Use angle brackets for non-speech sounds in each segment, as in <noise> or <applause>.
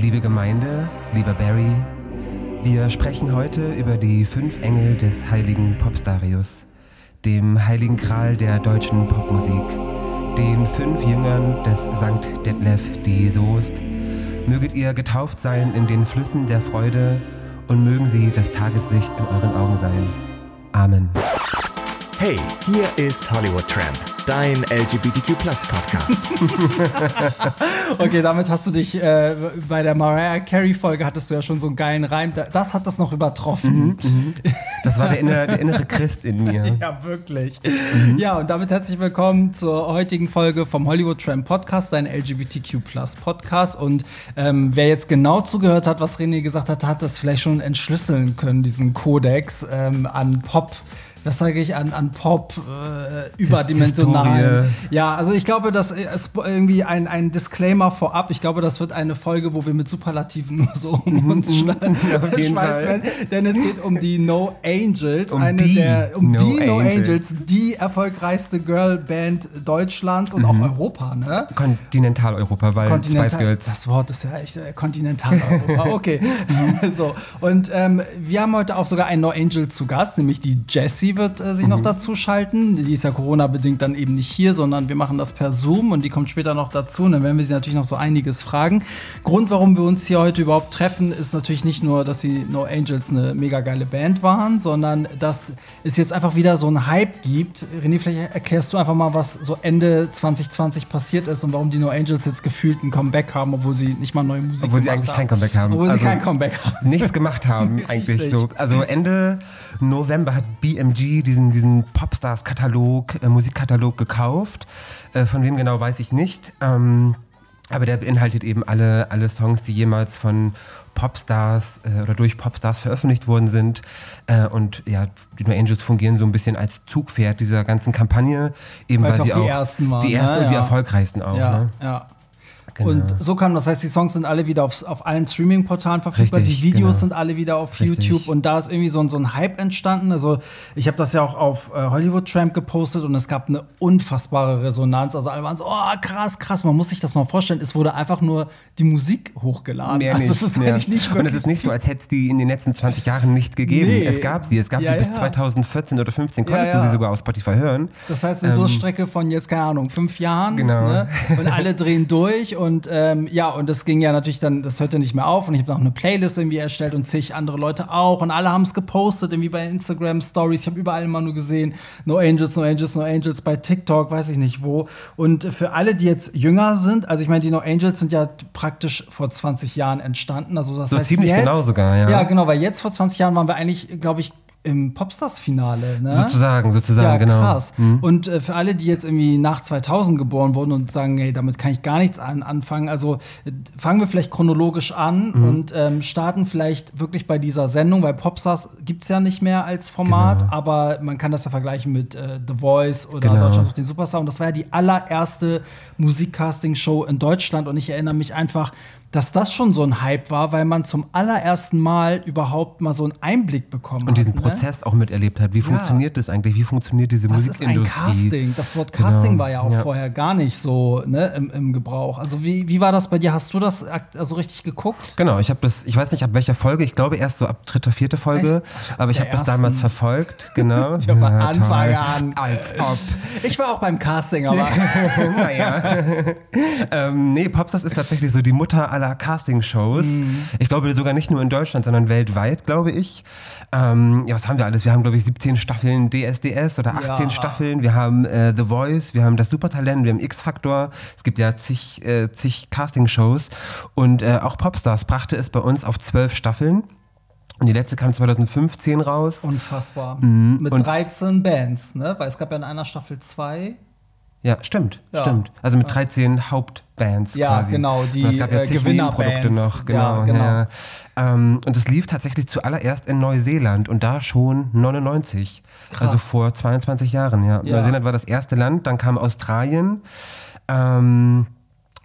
Liebe Gemeinde, lieber Barry, wir sprechen heute über die fünf Engel des heiligen Popstarius, dem heiligen Gral der deutschen Popmusik, den fünf Jüngern des Sankt Detlef die Soest. Möget ihr getauft sein in den Flüssen der Freude und mögen sie das Tageslicht in euren Augen sein. Amen. Hey, hier ist Hollywood Tramp, dein LGBTQ Podcast. <laughs> okay, damit hast du dich äh, bei der Mariah Carey Folge hattest du ja schon so einen geilen Reim. Das hat das noch übertroffen. Mhm, mhm. Das war der innere, der innere, Christ in mir. <laughs> Ja, wirklich. Mhm. Ja, und damit herzlich willkommen zur heutigen Folge vom Hollywood Tramp Podcast, dein LGBTQ Podcast. Und ähm, wer jetzt genau zugehört hat, was René gesagt hat, hat das vielleicht schon entschlüsseln können, diesen Kodex ähm, an Pop was sage ich, an, an Pop äh, überdimensional. Ja, also ich glaube, das ist irgendwie ein, ein Disclaimer vorab. Ich glaube, das wird eine Folge, wo wir mit Superlativen <laughs> nur so um mhm, uns mhm. schmeißen werden. Denn es geht um die No Angels, um eine die der um no die No Angels. Angels, die erfolgreichste Girlband Deutschlands und mhm. auch Europa, ne? Kontinentaleuropa, weil Kontinental Spice Girls. Das Wort ist ja echt äh, Kontinentaleuropa. <laughs> okay. so. Und ähm, wir haben heute auch sogar einen No Angel zu Gast, nämlich die Jessie wird äh, sich mhm. noch dazu schalten. Die ist ja Corona-bedingt dann eben nicht hier, sondern wir machen das per Zoom und die kommt später noch dazu. Und dann werden wir sie natürlich noch so einiges fragen. Grund, warum wir uns hier heute überhaupt treffen, ist natürlich nicht nur, dass die No Angels eine mega geile Band waren, sondern dass es jetzt einfach wieder so einen Hype gibt. René, vielleicht erklärst du einfach mal, was so Ende 2020 passiert ist und warum die No Angels jetzt gefühlt ein Comeback haben, obwohl sie nicht mal neue Musik obwohl haben. Obwohl sie eigentlich kein Comeback haben. Obwohl also sie kein Comeback haben. Nichts gemacht haben, <laughs> eigentlich so. Also Ende November hat BMG diesen, diesen Popstars-Katalog, äh, Musikkatalog gekauft. Äh, von wem genau weiß ich nicht. Ähm, aber der beinhaltet eben alle, alle Songs, die jemals von Popstars äh, oder durch Popstars veröffentlicht worden sind. Äh, und ja, die No Angels fungieren so ein bisschen als Zugpferd dieser ganzen Kampagne, eben weil, weil sie auch die ersten waren. Die ersten ne? und die erfolgreichsten auch. Ja, ne? ja. Genau. Und so kam, das heißt, die Songs sind alle wieder auf, auf allen Streaming-Portalen verfügbar. Richtig, die Videos genau. sind alle wieder auf Richtig. YouTube und da ist irgendwie so, so ein Hype entstanden. Also ich habe das ja auch auf äh, Hollywood Tramp gepostet und es gab eine unfassbare Resonanz. Also alle waren so, oh krass, krass, man muss sich das mal vorstellen. Es wurde einfach nur die Musik hochgeladen. Mehr also es ist eigentlich nicht Und es ist nicht so, als hätte es die in den letzten 20 Jahren nicht gegeben. Nee. Es gab sie. Es gab ja, sie bis ja. 2014 oder 15. Konntest ja, du sie sogar auf Spotify hören. Das heißt, eine ähm, Durchstrecke von jetzt, keine Ahnung, fünf Jahren. Genau. Ne? Und alle drehen durch und <laughs> ähm, ja, und das ging ja natürlich dann, das hörte nicht mehr auf und ich habe noch eine Playlist irgendwie erstellt und zig andere Leute auch und alle haben es gepostet, irgendwie bei Instagram Stories. Ich habe überall immer nur gesehen, No Angels, No Angels, No Angels bei TikTok, weiß ich nicht wo. Und für alle, die jetzt jünger sind, also ich meine, die No Angels sind ja praktisch vor 20 Jahren entstanden. Also das so heißt ziemlich jetzt, genau sogar, ja. Ja, genau, weil jetzt vor 20 Jahren waren wir eigentlich, glaube ich, im Popstars-Finale. Ne? Sozusagen, sozusagen, ja, genau. Krass. Mhm. Und äh, für alle, die jetzt irgendwie nach 2000 geboren wurden und sagen, hey, damit kann ich gar nichts an, anfangen, also äh, fangen wir vielleicht chronologisch an mhm. und ähm, starten vielleicht wirklich bei dieser Sendung, weil Popstars gibt es ja nicht mehr als Format, genau. aber man kann das ja vergleichen mit äh, The Voice oder genau. Deutschland auf den Superstar. Und das war ja die allererste Musikcasting-Show in Deutschland. Und ich erinnere mich einfach, dass das schon so ein Hype war, weil man zum allerersten Mal überhaupt mal so einen Einblick bekommen hat. Und diesen hat, ne? Prozess auch miterlebt hat. Wie ja. funktioniert das eigentlich? Wie funktioniert diese Was Musikindustrie? Ist ein Casting? Das Wort Casting genau. war ja auch ja. vorher gar nicht so ne, im, im, Gebrauch. Also wie, wie war das bei dir? Hast du das also richtig geguckt? Genau, ich habe das, ich weiß nicht ab welcher Folge, ich glaube erst so ab dritter, vierte Folge, Echt? aber ich habe das damals verfolgt, genau. <laughs> ich habe ja, Anfang an. Als ob. Ich war auch beim Casting, aber. <laughs> naja. <laughs> ähm, nee, Popstars ist tatsächlich so die Mutter aller Castingshows. Mhm. Ich glaube sogar nicht nur in Deutschland, sondern weltweit, glaube ich. Ähm, ja, was haben wir alles? Wir haben, glaube ich, 17 Staffeln DSDS oder 18 ja. Staffeln. Wir haben äh, The Voice, wir haben das Supertalent, wir haben X-Factor. Es gibt ja zig, äh, zig Castingshows. Und äh, auch Popstars brachte es bei uns auf zwölf Staffeln. Und die letzte kam 2015 raus. Unfassbar. Mhm. Mit und 13 Bands, ne? Weil es gab ja in einer Staffel zwei. Ja, stimmt, ja. stimmt. Also mit 13 Hauptbands ja, quasi. genau, die und es gab ja äh, Gewinnerprodukte noch, genau. Ja, genau. Ja. Ähm, und es lief tatsächlich zuallererst in Neuseeland und da schon 99. Krass. Also vor 22 Jahren, ja. Neuseeland war das erste Land, dann kam Australien. Ähm,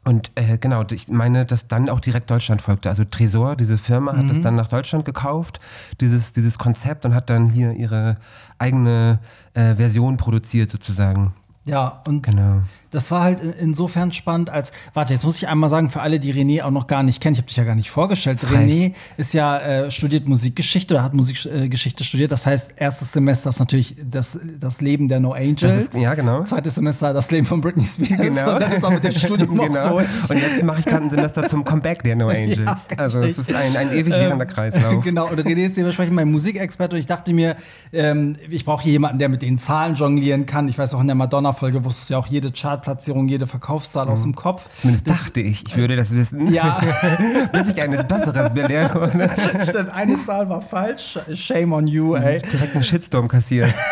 und äh, genau, ich meine, dass dann auch direkt Deutschland folgte. Also Tresor, diese Firma, mhm. hat es dann nach Deutschland gekauft, dieses, dieses Konzept und hat dann hier ihre eigene äh, Version produziert sozusagen. Ja, und genau. Das war halt in- insofern spannend, als, warte, jetzt muss ich einmal sagen, für alle, die René auch noch gar nicht kennen, ich habe dich ja gar nicht vorgestellt. Frech. René ist ja, äh, studiert Musikgeschichte oder hat Musikgeschichte äh, Geschichte studiert. Das heißt, erstes Semester ist natürlich das, das Leben der No Angels. Ist- ja, genau. Zweites Semester das Leben von Britney Spears. Genau. Und dann ist auch mit dem <laughs> Studium genau. durch. Und jetzt mache ich gerade ein Semester zum Comeback der No <laughs> Angels. also es ist ein, ein ewig währender Kreislauf. <laughs> Genau, und René ist dementsprechend mein Musikexperte und ich dachte mir, ähm, ich brauche hier jemanden, der mit den Zahlen jonglieren kann. Ich weiß auch in der Madonna-Folge wusstest du ja auch jede Chartplatzierung, jede Verkaufszahl aus dem Kopf. Zumindest dachte ich, ich würde das wissen. Ja. <laughs> Bis ich eines Besseres belehrt <laughs> wurde. Stimmt, eine Zahl war falsch. Shame on you, ey. Direkt einen Shitstorm kassiert. <laughs>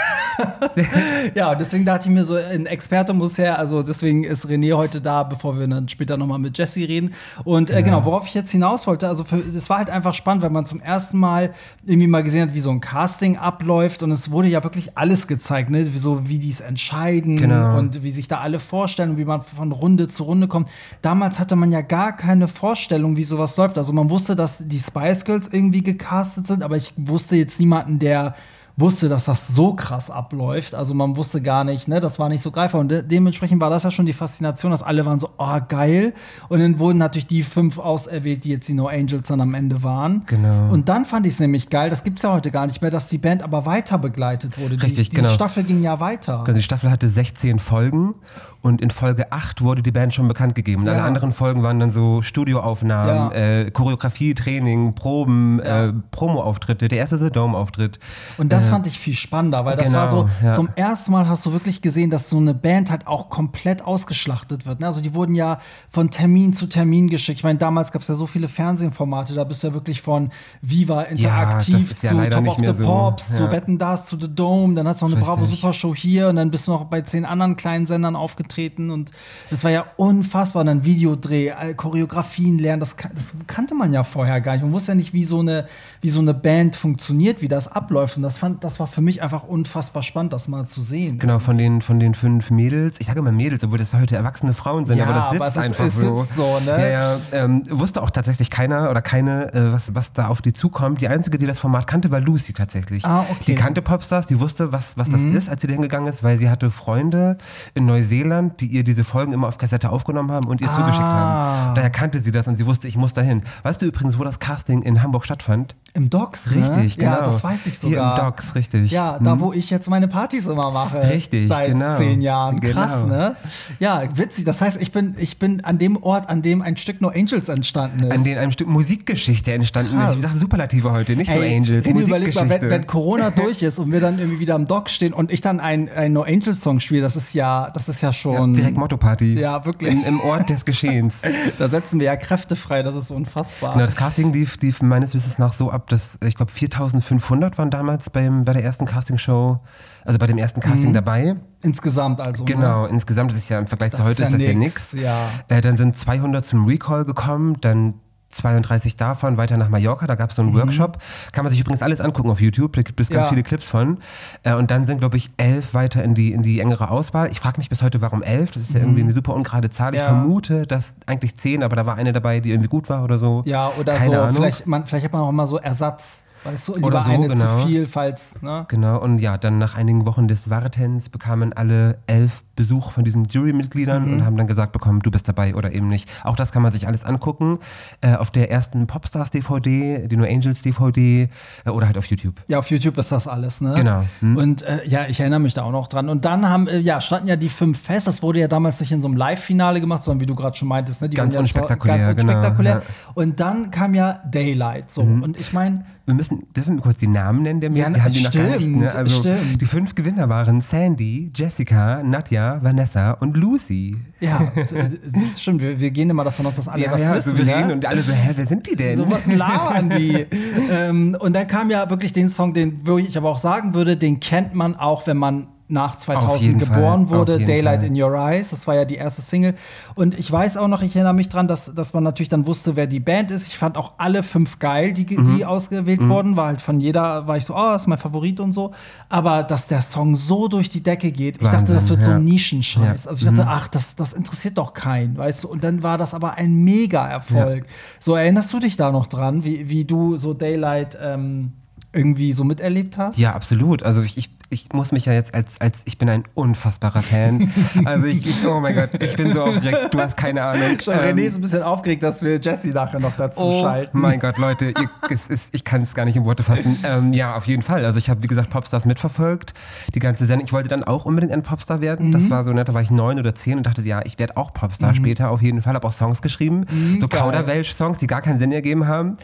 Ja, und deswegen dachte ich mir so, ein Experte muss her. Also deswegen ist René heute da, bevor wir dann später nochmal mit Jesse reden. Und äh, genau, worauf ich jetzt hinaus wollte, also das war halt einfach spannend, weil man zum ersten Mal irgendwie mal gesehen hat, wie so ein Casting abläuft. Und es wurde ja wirklich alles gezeigt, ne? Wie, so, wie die es entscheiden Genau. und wie sich da alle vorstellen wie man von Runde zu Runde kommt. Damals hatte man ja gar keine Vorstellung, wie sowas läuft. Also man wusste, dass die Spice Girls irgendwie gecastet sind, aber ich wusste jetzt niemanden, der wusste, dass das so krass abläuft. Also man wusste gar nicht, ne, das war nicht so greifbar. Und de dementsprechend war das ja schon die Faszination, dass alle waren so, oh, geil. Und dann wurden natürlich die fünf auserwählt, die jetzt die No Angels dann am Ende waren. Genau. Und dann fand ich es nämlich geil, das gibt es ja heute gar nicht mehr, dass die Band aber weiter begleitet wurde. Richtig, die, diese genau. Staffel ging ja weiter. Also die Staffel hatte 16 Folgen und in Folge 8 wurde die Band schon bekannt gegeben. Und alle Ja. anderen Folgen waren dann so Studioaufnahmen, Ja. äh, Choreografie, Training, Proben, Ja. äh, Promo-Auftritte, der erste The Dome-Auftritt. Und das fand ich viel spannender, weil das genau, war so, ja. zum ersten Mal hast du wirklich gesehen, dass so eine Band halt auch komplett ausgeschlachtet wird. ne? Also die wurden ja von Termin zu Termin geschickt. Ich meine, damals gab es ja so viele Fernsehformate, da bist du ja wirklich von Viva Interaktiv zu Top of the so, Pops, zu. Wetten Das, zu The Dome, dann hast du noch eine Bravo Richtig. Super Show hier und dann bist du noch bei zehn anderen kleinen Sendern aufgetreten und das war ja unfassbar. Und dann Videodreh, Choreografien lernen, das, das kannte man ja vorher gar nicht. Man wusste ja nicht, wie so eine, wie so eine Band funktioniert, wie das abläuft. Und das, fand, das war für mich einfach unfassbar spannend, das mal zu sehen. Genau, von den, von den fünf Mädels. Ich sage immer Mädels, obwohl das heute erwachsene Frauen sind, Ja, aber das aber sitzt es ist- einfach es so. sitzt so, ne? Ja, ja. Ähm, wusste auch tatsächlich keiner oder keine, äh, was, was da auf die zukommt. Die einzige, die das Format kannte, war Lucy tatsächlich. Ah, okay. Mhm. Die kannte Popstars, die wusste, was, was das ist, als sie dahin gegangen ist, weil sie hatte Freunde in Neuseeland, die ihr diese Folgen immer auf Kassette aufgenommen haben und ihr Ah. zugeschickt haben. Daher kannte sie das und sie wusste, ich muss dahin. Weißt du übrigens, wo das Casting in Hamburg stattfand? Im Docks, ne? Richtig, genau. Ja, das weiß ich Hier sogar. im Docks, richtig. Ja, da wo ich jetzt meine Partys immer mache. Richtig, Seit genau. zehn Jahren. Krass, Genau. ne? Ja, witzig. Das heißt, ich bin, ich bin an dem Ort, an dem ein Stück No Angels entstanden ist. An dem einem Stück Musikgeschichte entstanden Krass. ist. Ich sage Superlative heute, nicht Ey, Angels, René, überleg mal, wenn, wenn Corona <laughs> durch ist und wir dann irgendwie wieder am Dock stehen und ich dann ein, ein No Angels Song spiele, das ist ja, das ist ja schon. Direkt Motto-Party. Ja, wirklich. Im, Im Ort des Geschehens. <laughs> Da setzen wir ja Kräfte frei, das ist unfassbar. Genau, das Casting lief, lief meines Wissens nach so ab, dass ich glaube 4500 waren damals beim, bei der ersten Castingshow, also bei dem ersten Casting Mhm. dabei. Insgesamt also. Genau, insgesamt ist es ja im Vergleich Das zu heute ist ist, ja das ja nix, ja. Äh, dann sind 200 zum Recall gekommen, dann 32 davon weiter nach Mallorca, da gab es so einen Workshop. Kann man sich übrigens alles angucken auf YouTube, da gibt es ganz Mhm. Ja. viele Clips von. Äh, und dann sind, glaube ich, elf weiter in die, in die engere Auswahl. Ich frage mich bis heute, warum elf? Das ist ja irgendwie eine super ungerade Zahl. Ich Mhm. Ja. vermute, dass eigentlich zehn, aber da war eine dabei, die irgendwie gut war oder so. Ja, oder Keine so, Ahnung. vielleicht, man, vielleicht hat man auch mal so Ersatz. Weißt du, lieber Oder so, eine genau. zu viel, falls, ne? Genau, und ja, dann nach einigen Wochen des Wartens bekamen alle elf Besuch von diesen Jurymitgliedern Mhm. und haben dann gesagt bekommen, du bist dabei oder eben nicht. Auch das kann man sich alles angucken äh, auf der ersten Popstars-DVD, die No Angels DVD äh, oder halt auf YouTube. Ja, auf YouTube ist das alles, ne? Genau. Hm. Und äh, ja, ich erinnere mich da auch noch dran. Und dann haben, äh, ja, standen ja die fünf fest. Das wurde ja damals nicht in so einem Live-Finale gemacht, sondern wie du gerade schon meintest, ne? Die Ganz ja unspektakulär, Ganz genau, unspektakulär. ja. Mhm. Und dann kam ja Daylight. So. Und ich meine, Wir müssen, dürfen wir kurz die Namen nennen der Ja, Wir haben die noch gar nicht. stimmt, Ne? Also stimmt. die fünf Gewinner waren Sandy, Jessica, Nadja, Vanessa und Lucy. ja, äh, stimmt, wir, wir gehen immer davon aus, dass alle das wissen. also wir ne? reden und alle so, hä, wer sind die denn? So was labern die. ähm, und dann kam ja wirklich den Song, den ich aber auch sagen würde, den kennt man auch, wenn man nach 2000 jeden geboren Fall, wurde, Daylight Fall. in Your Eyes. Das war ja die erste Single. Und ich weiß auch noch, ich erinnere mich dran, dass, dass man natürlich dann wusste, wer die Band ist. Ich fand auch alle fünf geil, die, Mhm. die ausgewählt wurden. War halt von jeder, war ich so, oh, das ist mein Favorit und so. Aber dass der Song so durch die Decke geht, ich dachte, Wahnsinn, das wird so ja. ein Nischenscheiß. Ja. Also ich dachte, ach, das, das interessiert doch keinen, weißt du? Und dann war das aber ein Mega-Erfolg. So, erinnerst du dich da noch dran, wie, wie du so Daylight ähm, irgendwie so miterlebt hast? Ja, absolut. Also ich, ich ich muss mich ja jetzt als, als ich bin ein unfassbarer Fan. <laughs> Also ich, ich oh mein Gott, ich bin so aufgeregt, du hast keine Ahnung. Schon ähm, René ist ein bisschen aufgeregt, dass wir Jesse nachher noch dazu oh schalten. mein Gott, Leute, ihr, es ist, ich kann es gar nicht in Worte fassen. Ähm, ja, auf jeden Fall. Also ich habe, wie gesagt, Popstars mitverfolgt, die ganze Sendung. Ich wollte dann auch unbedingt ein Popstar werden. Mhm. Das war so nett, da war ich neun oder zehn und dachte, ja, ich werde auch Popstar mhm. später auf jeden Fall. Habe auch Songs geschrieben, mhm, so Kauderwelsch-Songs, die gar keinen Sinn ergeben haben.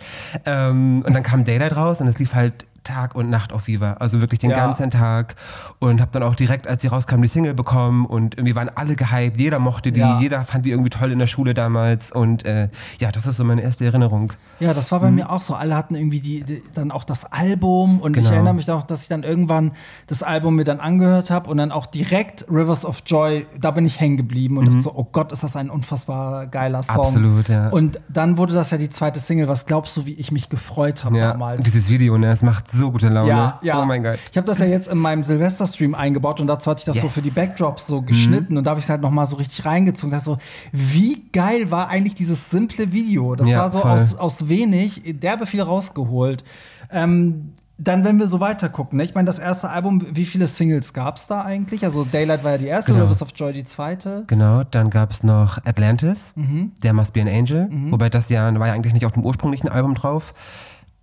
Ähm, und dann kam Daylight raus und es lief halt Tag und Nacht auf Viva. Also wirklich den ja. ganzen Tag. Und habe dann auch direkt, als sie rauskam, die Single bekommen. Und irgendwie waren alle gehypt. Jeder mochte die. Ja. Jeder fand die irgendwie toll in der Schule damals. Und äh, ja, das ist so meine erste Erinnerung. Ja, das war bei mhm. mir auch so. Alle hatten irgendwie die, die, dann auch das Album. Und genau. ich erinnere mich auch, dass ich dann irgendwann das Album mir dann angehört habe. Und dann auch direkt Rivers of Joy, da bin ich hängen geblieben. Und mhm. dachte so, oh Gott, ist das ein unfassbar geiler Song. Absolut, ja. Und dann wurde das ja die zweite Single. Was glaubst du, wie ich mich gefreut habe ja. damals? Dieses Video, ne? Es macht so gute Laune. Ja, ja. Oh mein Gott. Ich habe das ja jetzt in meinem Silvester-Stream eingebaut und dazu hatte ich das yes. so für die Backdrops so geschnitten mhm. und da habe ich es halt nochmal so richtig reingezogen. Das so, wie geil war eigentlich dieses simple Video? Das ja, war so aus, aus wenig, derbe viel rausgeholt. Ähm, dann, wenn wir so weiter gucken, ne? ich meine, das erste Album, wie viele Singles gab es da eigentlich? Also Daylight war ja die erste, genau. Rivers of Joy die zweite. Genau, dann gab es noch Atlantis, mhm. der Must Be an Angel, mhm. wobei das ja war ja eigentlich nicht auf dem ursprünglichen Album drauf.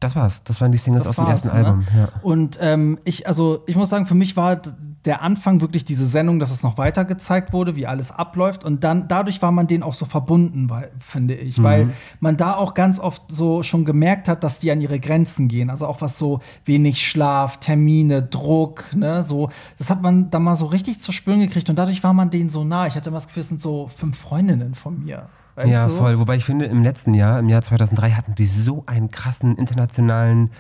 Das war's. Das waren die Singles das aus dem ersten ne? Album. Ja. Und ähm, ich, also ich muss sagen, für mich war der Anfang wirklich diese Sendung, dass es noch weiter gezeigt wurde, wie alles abläuft. Und dann dadurch war man denen auch so verbunden, weil, finde ich, mhm. weil man da auch ganz oft so schon gemerkt hat, dass die an ihre Grenzen gehen. Also auch was so wenig Schlaf, Termine, Druck, ne, so. Das hat man da mal so richtig zu spüren gekriegt und dadurch war man denen so nah. Ich hatte immer das Gefühl, es sind so fünf Freundinnen von mir. Weißt ja, du? voll. Wobei ich finde, im letzten Jahr, im Jahr 2003, hatten die so einen krassen internationalen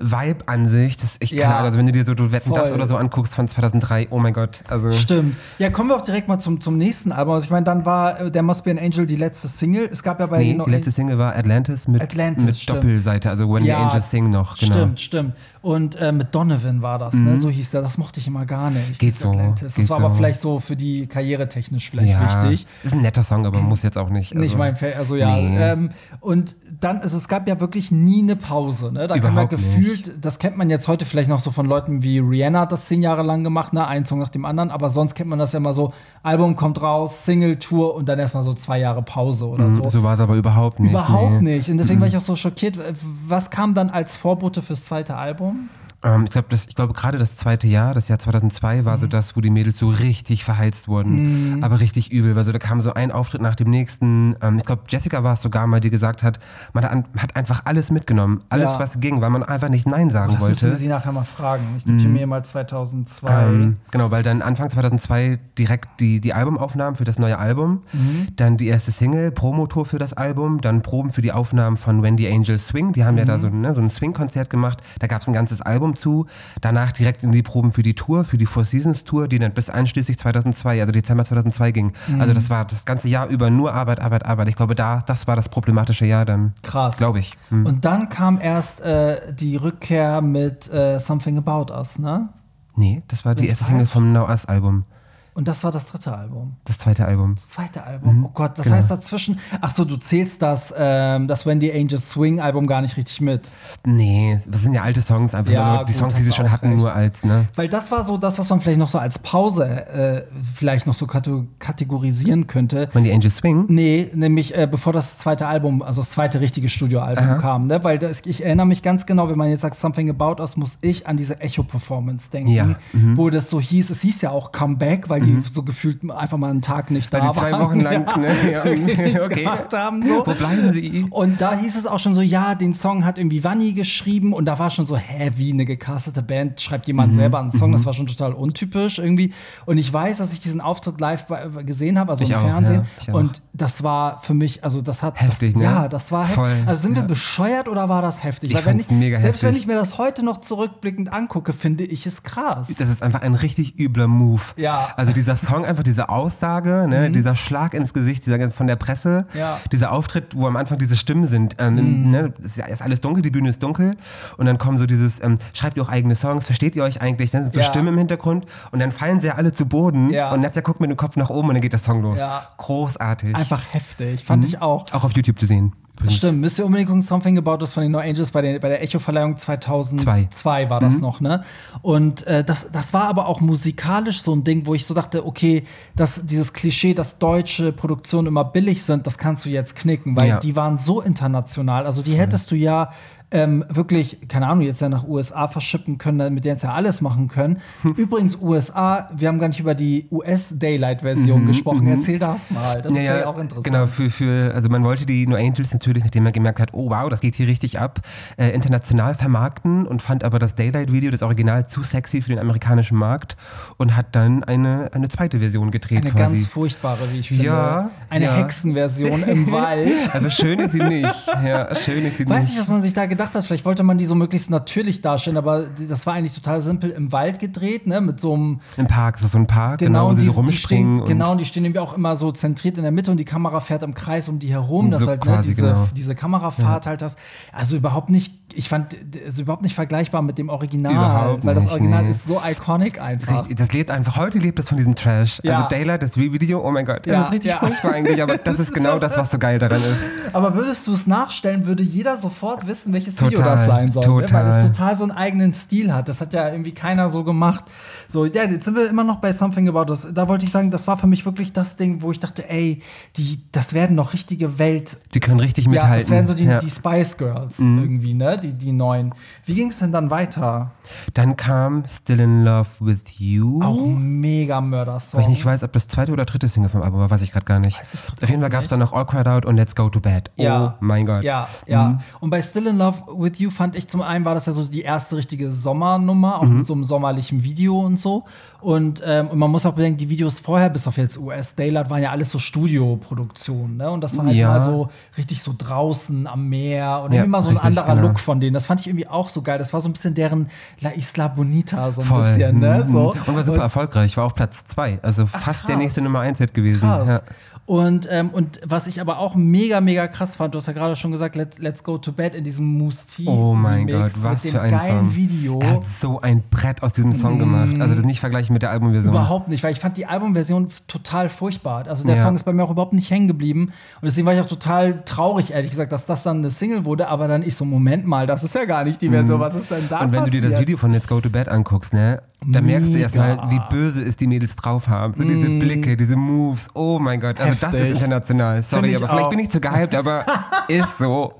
Vibe an sich. Das, ich ja, kann, also wenn du dir so du Wetten das oder so anguckst von 2003, oh mein Gott. Also. Stimmt. Ja, kommen wir auch direkt mal zum, zum nächsten Album. Also ich meine, dann war äh, der Must Be an Angel die letzte Single. Es gab ja bei nee, die letzte Single war Atlantis mit, Atlantis, mit Doppelseite, also When ja, the Angels Sing noch. Genau. Stimmt, stimmt. Und äh, mit Donovan war das, ne? mhm. ne? so hieß der. Das mochte ich immer gar nicht. Geht so. Atlantis. Das war so. aber vielleicht so für die Karriere technisch vielleicht ja, wichtig. Ist ein netter Song, aber muss jetzt auch nicht. Also, nicht mein Fall, also ja. Nee. Ähm, und dann, also es gab ja wirklich nie eine Pause. Ne? Da kann man gefühlt, nicht. das kennt man jetzt heute vielleicht noch so von Leuten wie Rihanna hat das zehn Jahre lang gemacht, ne? ein Song nach dem anderen, aber sonst kennt man das ja mal so, Album kommt raus, Single-Tour und dann erstmal so zwei Jahre Pause oder mhm, so. So war es aber überhaupt nicht. Überhaupt nee. nicht. Und deswegen mhm. war ich auch so schockiert. Was kam dann als Vorbote fürs zweite Album? home. Ähm, ich glaube, glaub, gerade das zweite Jahr, das Jahr 2002, war mhm. so das, wo die Mädels so richtig verheizt wurden. Mhm. Aber richtig übel. Also da kam so ein Auftritt nach dem nächsten. Ähm, ich glaube, Jessica war es sogar mal, die gesagt hat, man hat einfach alles mitgenommen. Alles, ja. was ging, weil man einfach nicht Nein sagen oh, das wollte. Das müssen wir sie nachher mal fragen. Ich notiere mhm. mir mal 2002. Ähm, genau, weil dann Anfang 2002 direkt die, die Albumaufnahmen für das neue Album, mhm. dann die erste Single, Promotour für das Album, dann Proben für die Aufnahmen von Wendy Angel Swing. Die haben ja da mhm. so, ne, so ein Swing-Konzert gemacht. Da gab es ein ganzes Album Album zu, danach direkt in die Proben für die Tour, für die Four Seasons Tour, die dann bis einschließlich 2002, also Dezember 2002 ging. Mhm. Also das war das ganze Jahr über nur Arbeit, Arbeit, Arbeit. Ich glaube, da, das war das problematische Jahr dann. Krass. Glaube ich. Mhm. Und dann kam erst äh, die Rückkehr mit äh, Something About Us, ne? Nee, das war die erste Single vom Now Us Album. Und das war das dritte Album. Das zweite Album. Das zweite Album. Mhm. Oh Gott, das genau. heißt dazwischen. Ach so, du zählst das, ähm, das Wendy Angels Swing Album gar nicht richtig mit. Nee, das sind ja alte Songs einfach. Ja, also die gut, Songs, die sie schon hatten, recht. nur als, ne? Weil das war so das, was man vielleicht noch so als Pause äh, vielleicht noch so kategorisieren könnte. Wendy Angels Swing? Nee, nämlich äh, bevor das zweite Album, also das zweite richtige Studioalbum Aha. kam, ne? Weil das, ich erinnere mich ganz genau, wenn man jetzt sagt Something About Us, muss ich an diese Echo-Performance denken. Ja. Mhm. Wo das so hieß, es hieß ja auch Comeback, weil die mhm. so gefühlt einfach mal einen Tag nicht Weil da zwei waren. Wochen lang <laughs> ja, ne? ja, <laughs> okay. haben. So. Wo bleiben sie? Und da hieß es auch schon so, ja, den Song hat irgendwie Vanni geschrieben und da war schon so, hä, wie eine gecastete Band schreibt jemand mhm. selber einen Song. Mhm. Das war schon total untypisch irgendwie. Und ich weiß, dass ich diesen Auftritt live gesehen habe, also ich im auch, Fernsehen. Ja, und das war für mich, also das hat heftig, das, ne? Ja, das war Voll, heftig. Also sind wir bescheuert oder war das heftig? Ich Weil ich, mega selbst heftig. wenn ich mir das heute noch zurückblickend angucke, finde ich es krass. Das ist einfach ein richtig übler Move. Ja. Also dieser Song, einfach diese Aus Aussage, ne, mhm. dieser Schlag ins Gesicht dieser, von der Presse, ja. dieser Auftritt, wo am Anfang diese Stimmen sind. Ähm, mhm. ne, ist, ist alles dunkel, die Bühne ist dunkel und dann kommen so dieses, ähm, schreibt ihr auch eigene Songs, versteht ihr euch eigentlich? Dann sind so ja. Stimmen im Hintergrund und dann fallen sie ja alle zu Boden ja. und Netzer guckt mit dem Kopf nach oben und dann geht der Song los. Großartig. Einfach heftig, fand mhm. ich auch. Auch auf YouTube zu sehen. Stimmt, müsst ihr unbedingt gucken, Something About Us von den No Angels bei der, bei der Echo-Verleihung 2002 war das Mhm. noch, ne? Und äh, das, das war aber auch musikalisch so ein Ding, wo ich so dachte, okay, dass dieses Klischee, dass deutsche Produktionen immer billig sind, das kannst du jetzt knicken, weil Ja. die waren so international. Also die hättest du ja ähm, wirklich, keine Ahnung, jetzt ja nach USA verschippen können, mit denen es ja alles machen können. Übrigens, USA, wir haben gar nicht über die US-Daylight-Version gesprochen. Erzähl das mal. Das ist ja, auch interessant. Genau, für, für, also man wollte die No Angels natürlich, nachdem man gemerkt hat, oh wow, das geht hier richtig ab, äh, international vermarkten und fand aber das Daylight-Video, das Original, zu sexy für den amerikanischen Markt und hat dann eine, eine zweite Version gedreht Eine quasi. ganz furchtbare, wie ich finde. Ja, Eine ja. Hexenversion im <laughs> Wald. Also schön ist sie nicht. Ja, schön ist sie Weiß nicht. nicht, was man sich da gedacht hat. Vielleicht wollte man die so möglichst natürlich darstellen, aber das war eigentlich total simpel im Wald gedreht, ne? Mit so einem Im Park, es ist so ein Park, genau, wo und sie so rumspringen. Stehen, genau, und die stehen irgendwie auch immer so zentriert in der Mitte und die Kamera fährt im Kreis um die herum. Das So halt ne, diese, genau. diese Kamerafahrt halt das. Also überhaupt nicht, ich fand, also überhaupt nicht vergleichbar mit dem Original, Überhaupt weil das Original nee. ist so iconic einfach. Das lebt einfach, heute lebt es von diesem Trash. Ja. Also Daylight, das Video, oh mein Gott, das Ja, ist richtig ja. furchtbar eigentlich, aber <laughs> das, ist genau das, was so geil daran ist. <laughs> Aber würdest du es nachstellen, würde jeder sofort wissen, welches Video Total, das sein soll. Ne? Weil total. es total so einen eigenen Stil hat. Das hat ja irgendwie keiner so gemacht. So, ja, jetzt sind wir immer noch bei Something About Us. Da wollte ich sagen, das war für mich wirklich das Ding, wo ich dachte, ey, die, das werden noch richtige Welt. Die können richtig Ja, mithalten. das werden so die, Ja. Mhm. die Spice Girls irgendwie, ne? Die, die neuen. Wie ging es denn dann weiter? Dann kam Still in Love with You. Auch mega Mörder-Song. Weil ich nicht weiß, ob das zweite oder dritte Single vom Album war, weiß ich gerade gar nicht. Auf jeden Fall gab es dann noch All Cried Out und Let's Go to Bed. Ja. Oh mein Gott. Ja, ja. Mhm. Und bei Still in Love with You fand ich zum einen war das ja so die erste richtige Sommernummer, auch Mhm. mit so einem sommerlichen Video und so. Und, ähm, und man muss auch bedenken, die Videos vorher, bis auf jetzt US Daylight, waren ja alles so Studioproduktionen. Ne? Und das war halt Ja. mal so richtig so draußen am Meer und Ja, immer so ein richtig, anderer genau. Look von denen. Das fand ich irgendwie auch so geil. Das war so ein bisschen deren La Isla Bonita, so ein Voll. bisschen. Ne? Mhm. So. Und war super erfolgreich, war auf Platz zwei. Also fast der krass. nächste Nummer 1 Hit gewesen. Krass. Ja. Und, ähm, und was ich aber auch mega, mega krass fand, du hast ja gerade schon gesagt, Let, Let's Go to Bed in diesem Moose Tea. Oh mein Remix Gott, was mit dem für ein geilen Song. Video. Er hat so ein Brett aus diesem Song gemacht. Also das nicht vergleichen mit der Albumversion. Überhaupt nicht, weil ich fand die Albumversion total furchtbar. Also der Ja. Song ist bei mir auch überhaupt nicht hängen geblieben. Und deswegen war ich auch total traurig, ehrlich gesagt, dass das dann eine Single wurde. Aber dann ich so, Moment mal, das ist ja gar nicht die Version. Was ist denn da Und wenn du dir das passiert? Video von Let's Go to Bed anguckst, ne, da merkst du erstmal, wie böse es die Mädels drauf haben. So diese Blicke, diese Moves, oh mein Gott. Also das Heftig. ist international. Sorry, aber vielleicht auch. bin ich zu gehypt, aber <laughs> ist so.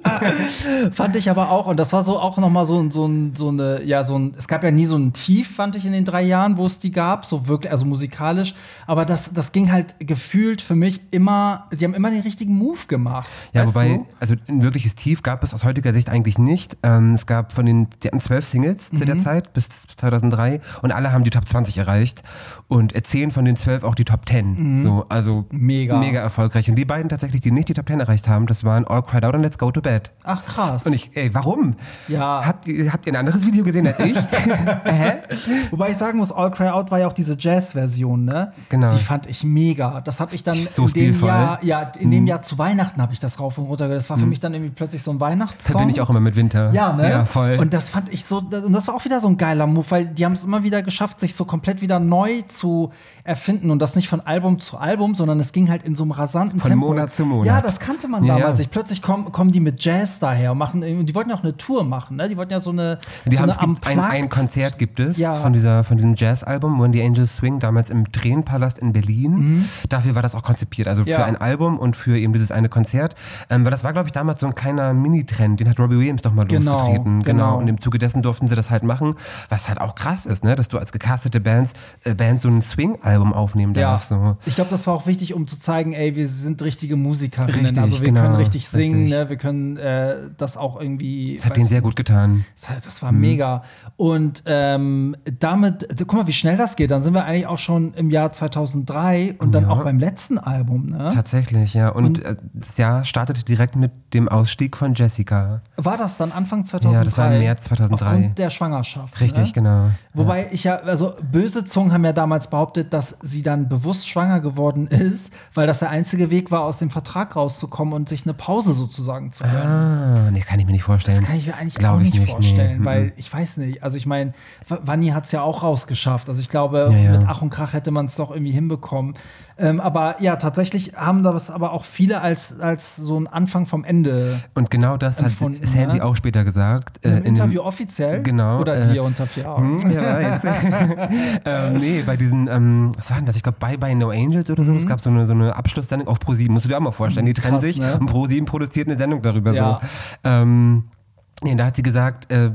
Fand ich aber auch, und das war so auch noch mal so, so, ein- so eine, ja, so ein, es gab ja nie so ein Tief, fand ich in den drei Jahren, wo es die gab, so wirklich, also musikalisch, aber das, das ging halt gefühlt für mich immer, sie haben immer den richtigen Move gemacht. Ja, wobei, du? also ein wirkliches Tief gab es aus heutiger Sicht eigentlich nicht. Ähm, es gab von den, die hatten zwölf Singles zu der Mhm. Zeit, bis 2003, und alle haben die Top 20 erreicht. Und zehn von den zwölf auch die Top 10. So, also Mhm. Mega. mega erfolgreich. Und die beiden tatsächlich, die nicht die Top 10 erreicht haben, das waren All Cried Out und Let's Go to Bed. Ach krass. Und ich, ey, warum? Ja. Habt ihr, habt ihr ein anderes Video gesehen als ich? <laughs> <laughs> Hä? Wobei ich sagen muss, All Cry Out war ja auch diese Jazz-Version, ne? Genau. Die fand ich mega. Das habe ich dann So in dem stilvoll. Mhm. Jahr, ja, in dem Jahr zu Weihnachten habe ich das rauf und runter gehört. Das war für mich dann irgendwie plötzlich so ein Weihnachtssong. Verbinde ich auch immer mit Winter. Ja, ne? Ja, voll. Und das fand ich so, und das war auch wieder so ein geiler Move, weil die haben es immer wieder geschafft, sich so komplett wieder neu zu erfinden und das nicht von Album zu Album, sondern es ging halt in so einem rasanten Von Tempo. Monat zu Monat. Ja, das kannte man Ja, damals ja. nicht. Plötzlich kommen, kommen die mit Jazz daher und machen, und die wollten ja auch eine Tour machen, ne? Die wollten ja so eine, Die so haben, eine es ein, ein Konzert gibt es Ja. von, dieser, von diesem Jazz-Album, When the Angels Swing, damals im Tränenpalast in Berlin. Dafür war das auch konzipiert, also Mhm. Für ein Album und für eben dieses eine Konzert. Ähm, weil das war, glaube ich, damals so ein kleiner Mini-Trend, den hat Robbie Williams doch mal Genau, losgetreten. genau. Und im Zuge dessen durften sie das halt machen, was halt auch krass ist, ne? dass du als gecastete Bands, äh, Band so ein Swing-Album aufnehmen Ja, darfst. So. ich glaube, das war auch wichtig, um zu zeigen, ey, wir sind richtige Musikerinnen. Richtig, also wir genau, können richtig singen, richtig. ne? wir können äh, das auch irgendwie. Das hat denen sehr gut getan. Das, das war mega. Und ähm, damit, guck mal, wie schnell das geht. Dann sind wir eigentlich auch schon im Jahr 2003 und dann Ja. auch beim letzten Album. Ne? Tatsächlich, ja. Und, Und- äh, das Jahr startete direkt mit dem Ausstieg von Jessica. War das dann Anfang 2003? Ja, das war im März 2003. Aufgrund der Schwangerschaft. Richtig, ne? genau. Wobei ich ja, also böse Zungen haben ja damals behauptet, dass sie dann bewusst schwanger geworden ist, weil das der einzige Weg war, aus dem Vertrag rauszukommen und sich eine Pause sozusagen zu gönnen. Ah, nee, kann ich mir nicht vorstellen. Das kann ich mir eigentlich Glaub auch ich nicht, nicht, vorstellen, nee. weil ich weiß nicht. Also ich meine, Vanni hat es ja auch rausgeschafft. Also ich glaube, Ja, ja. mit Ach und Krach hätte man es doch irgendwie hinbekommen. Ähm, aber ja, tatsächlich haben das aber auch viele als, als so ein Anfang vom Ende. Und genau das hat Sandy ne? auch später gesagt. Im äh, in dem- Interview offiziell? Genau, Oder äh, dir unter vier Augen? Hm, ja, weiß. <laughs> ähm, nee, bei diesen, ähm, was war denn das? Ich glaube, Bye Bye No Angels oder so. Es gab so eine, so eine Abschlusssendung auf Pro7. Musst du dir auch mal vorstellen. Die trennen Mhm. Krass, sich ne? und Pro7 produziert eine Sendung darüber. Ja. So. Ähm, nee, da hat sie gesagt, äh,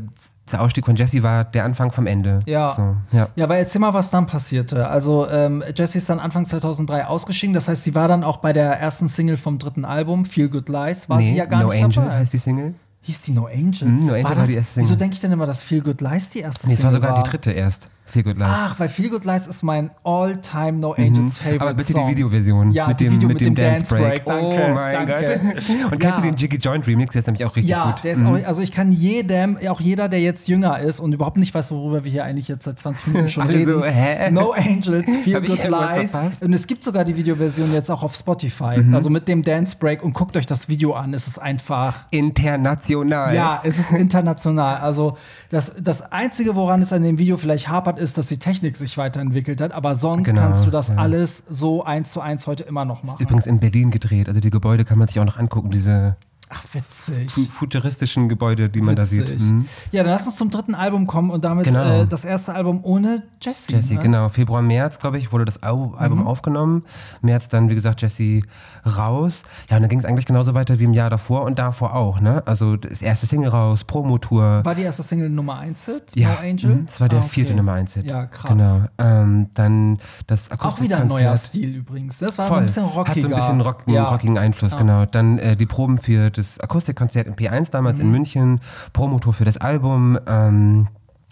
der Ausstieg von Jesse war der Anfang vom Ende. Ja. So, ja. Ja, aber erzähl mal, was dann passierte. Also, ähm, Jessie ist dann Anfang 2003 ausgeschieden. Das heißt, sie war dann auch bei der ersten Single vom dritten Album, Feel Good Lies. War nee, sie ja gar No nicht Angel dabei. heißt die Single. Hieß die No Angel? Mhm, No Angel war das, die erste Single. Wieso denke ich denn immer, dass Feel Good Lies die erste Nee, es war Single sogar die dritte erst. Feel Good Lies. Ach, weil Feel Good Lies ist mein all-time No Angels Favorite Mhm. Aber bitte Song. die Videoversion Ja, mit die dem, Video mit dem, Dance Break. Danke, oh mein danke. Gott. Und Ja. kennst du den Jiggy Joint Remix? Der ist nämlich auch richtig Ja, gut. der ist auch, also ich kann jedem, auch jeder, der jetzt jünger ist und überhaupt nicht weiß, worüber wir hier eigentlich jetzt seit 20 Minuten schon Alle reden. hä? No Angels, <laughs> Feel Good Lies. verpasst? Und es gibt sogar die Videoversion jetzt auch auf Spotify, Mhm. also mit dem Dance Break und guckt euch das Video an. Es ist einfach International. Ja, es ist international. Also das, das Einzige, woran es an dem Video vielleicht hapert, ist, dass die Technik sich weiterentwickelt hat. Aber sonst Genau, kannst du das ja. alles so eins zu eins heute immer noch machen. Übrigens in Berlin gedreht. Also die Gebäude kann man sich auch noch angucken, diese Ach, witzig. fu- futuristischen Gebäude, die man da sieht. Witzig. Mhm. Ja, dann lass uns zum dritten Album kommen und damit Genau. äh, das erste Album ohne Jesse. Jesse, ne? genau. Februar, März, glaube ich, wurde das Album Mhm. aufgenommen. März dann, wie gesagt, Jesse raus. Ja, und dann ging es eigentlich genauso weiter wie im Jahr davor und davor auch. Ne? Also das erste Single raus, Promotour. War die erste Single Nummer 1 Hit? Ja, No Angel? mhm, das war der Ah, okay. vierte Nummer 1 Hit. Ja, krass. Genau. Ähm, dann das Auch wieder ein neuer. Stil übrigens. Das war so Voll. ein bisschen rockiger. Hat so ein bisschen rock, ja. rockigen Einfluss, genau. Dann äh, die Proben für das Akustikkonzert im P1 damals Mhm. in München, Promotour für das Album. Ähm,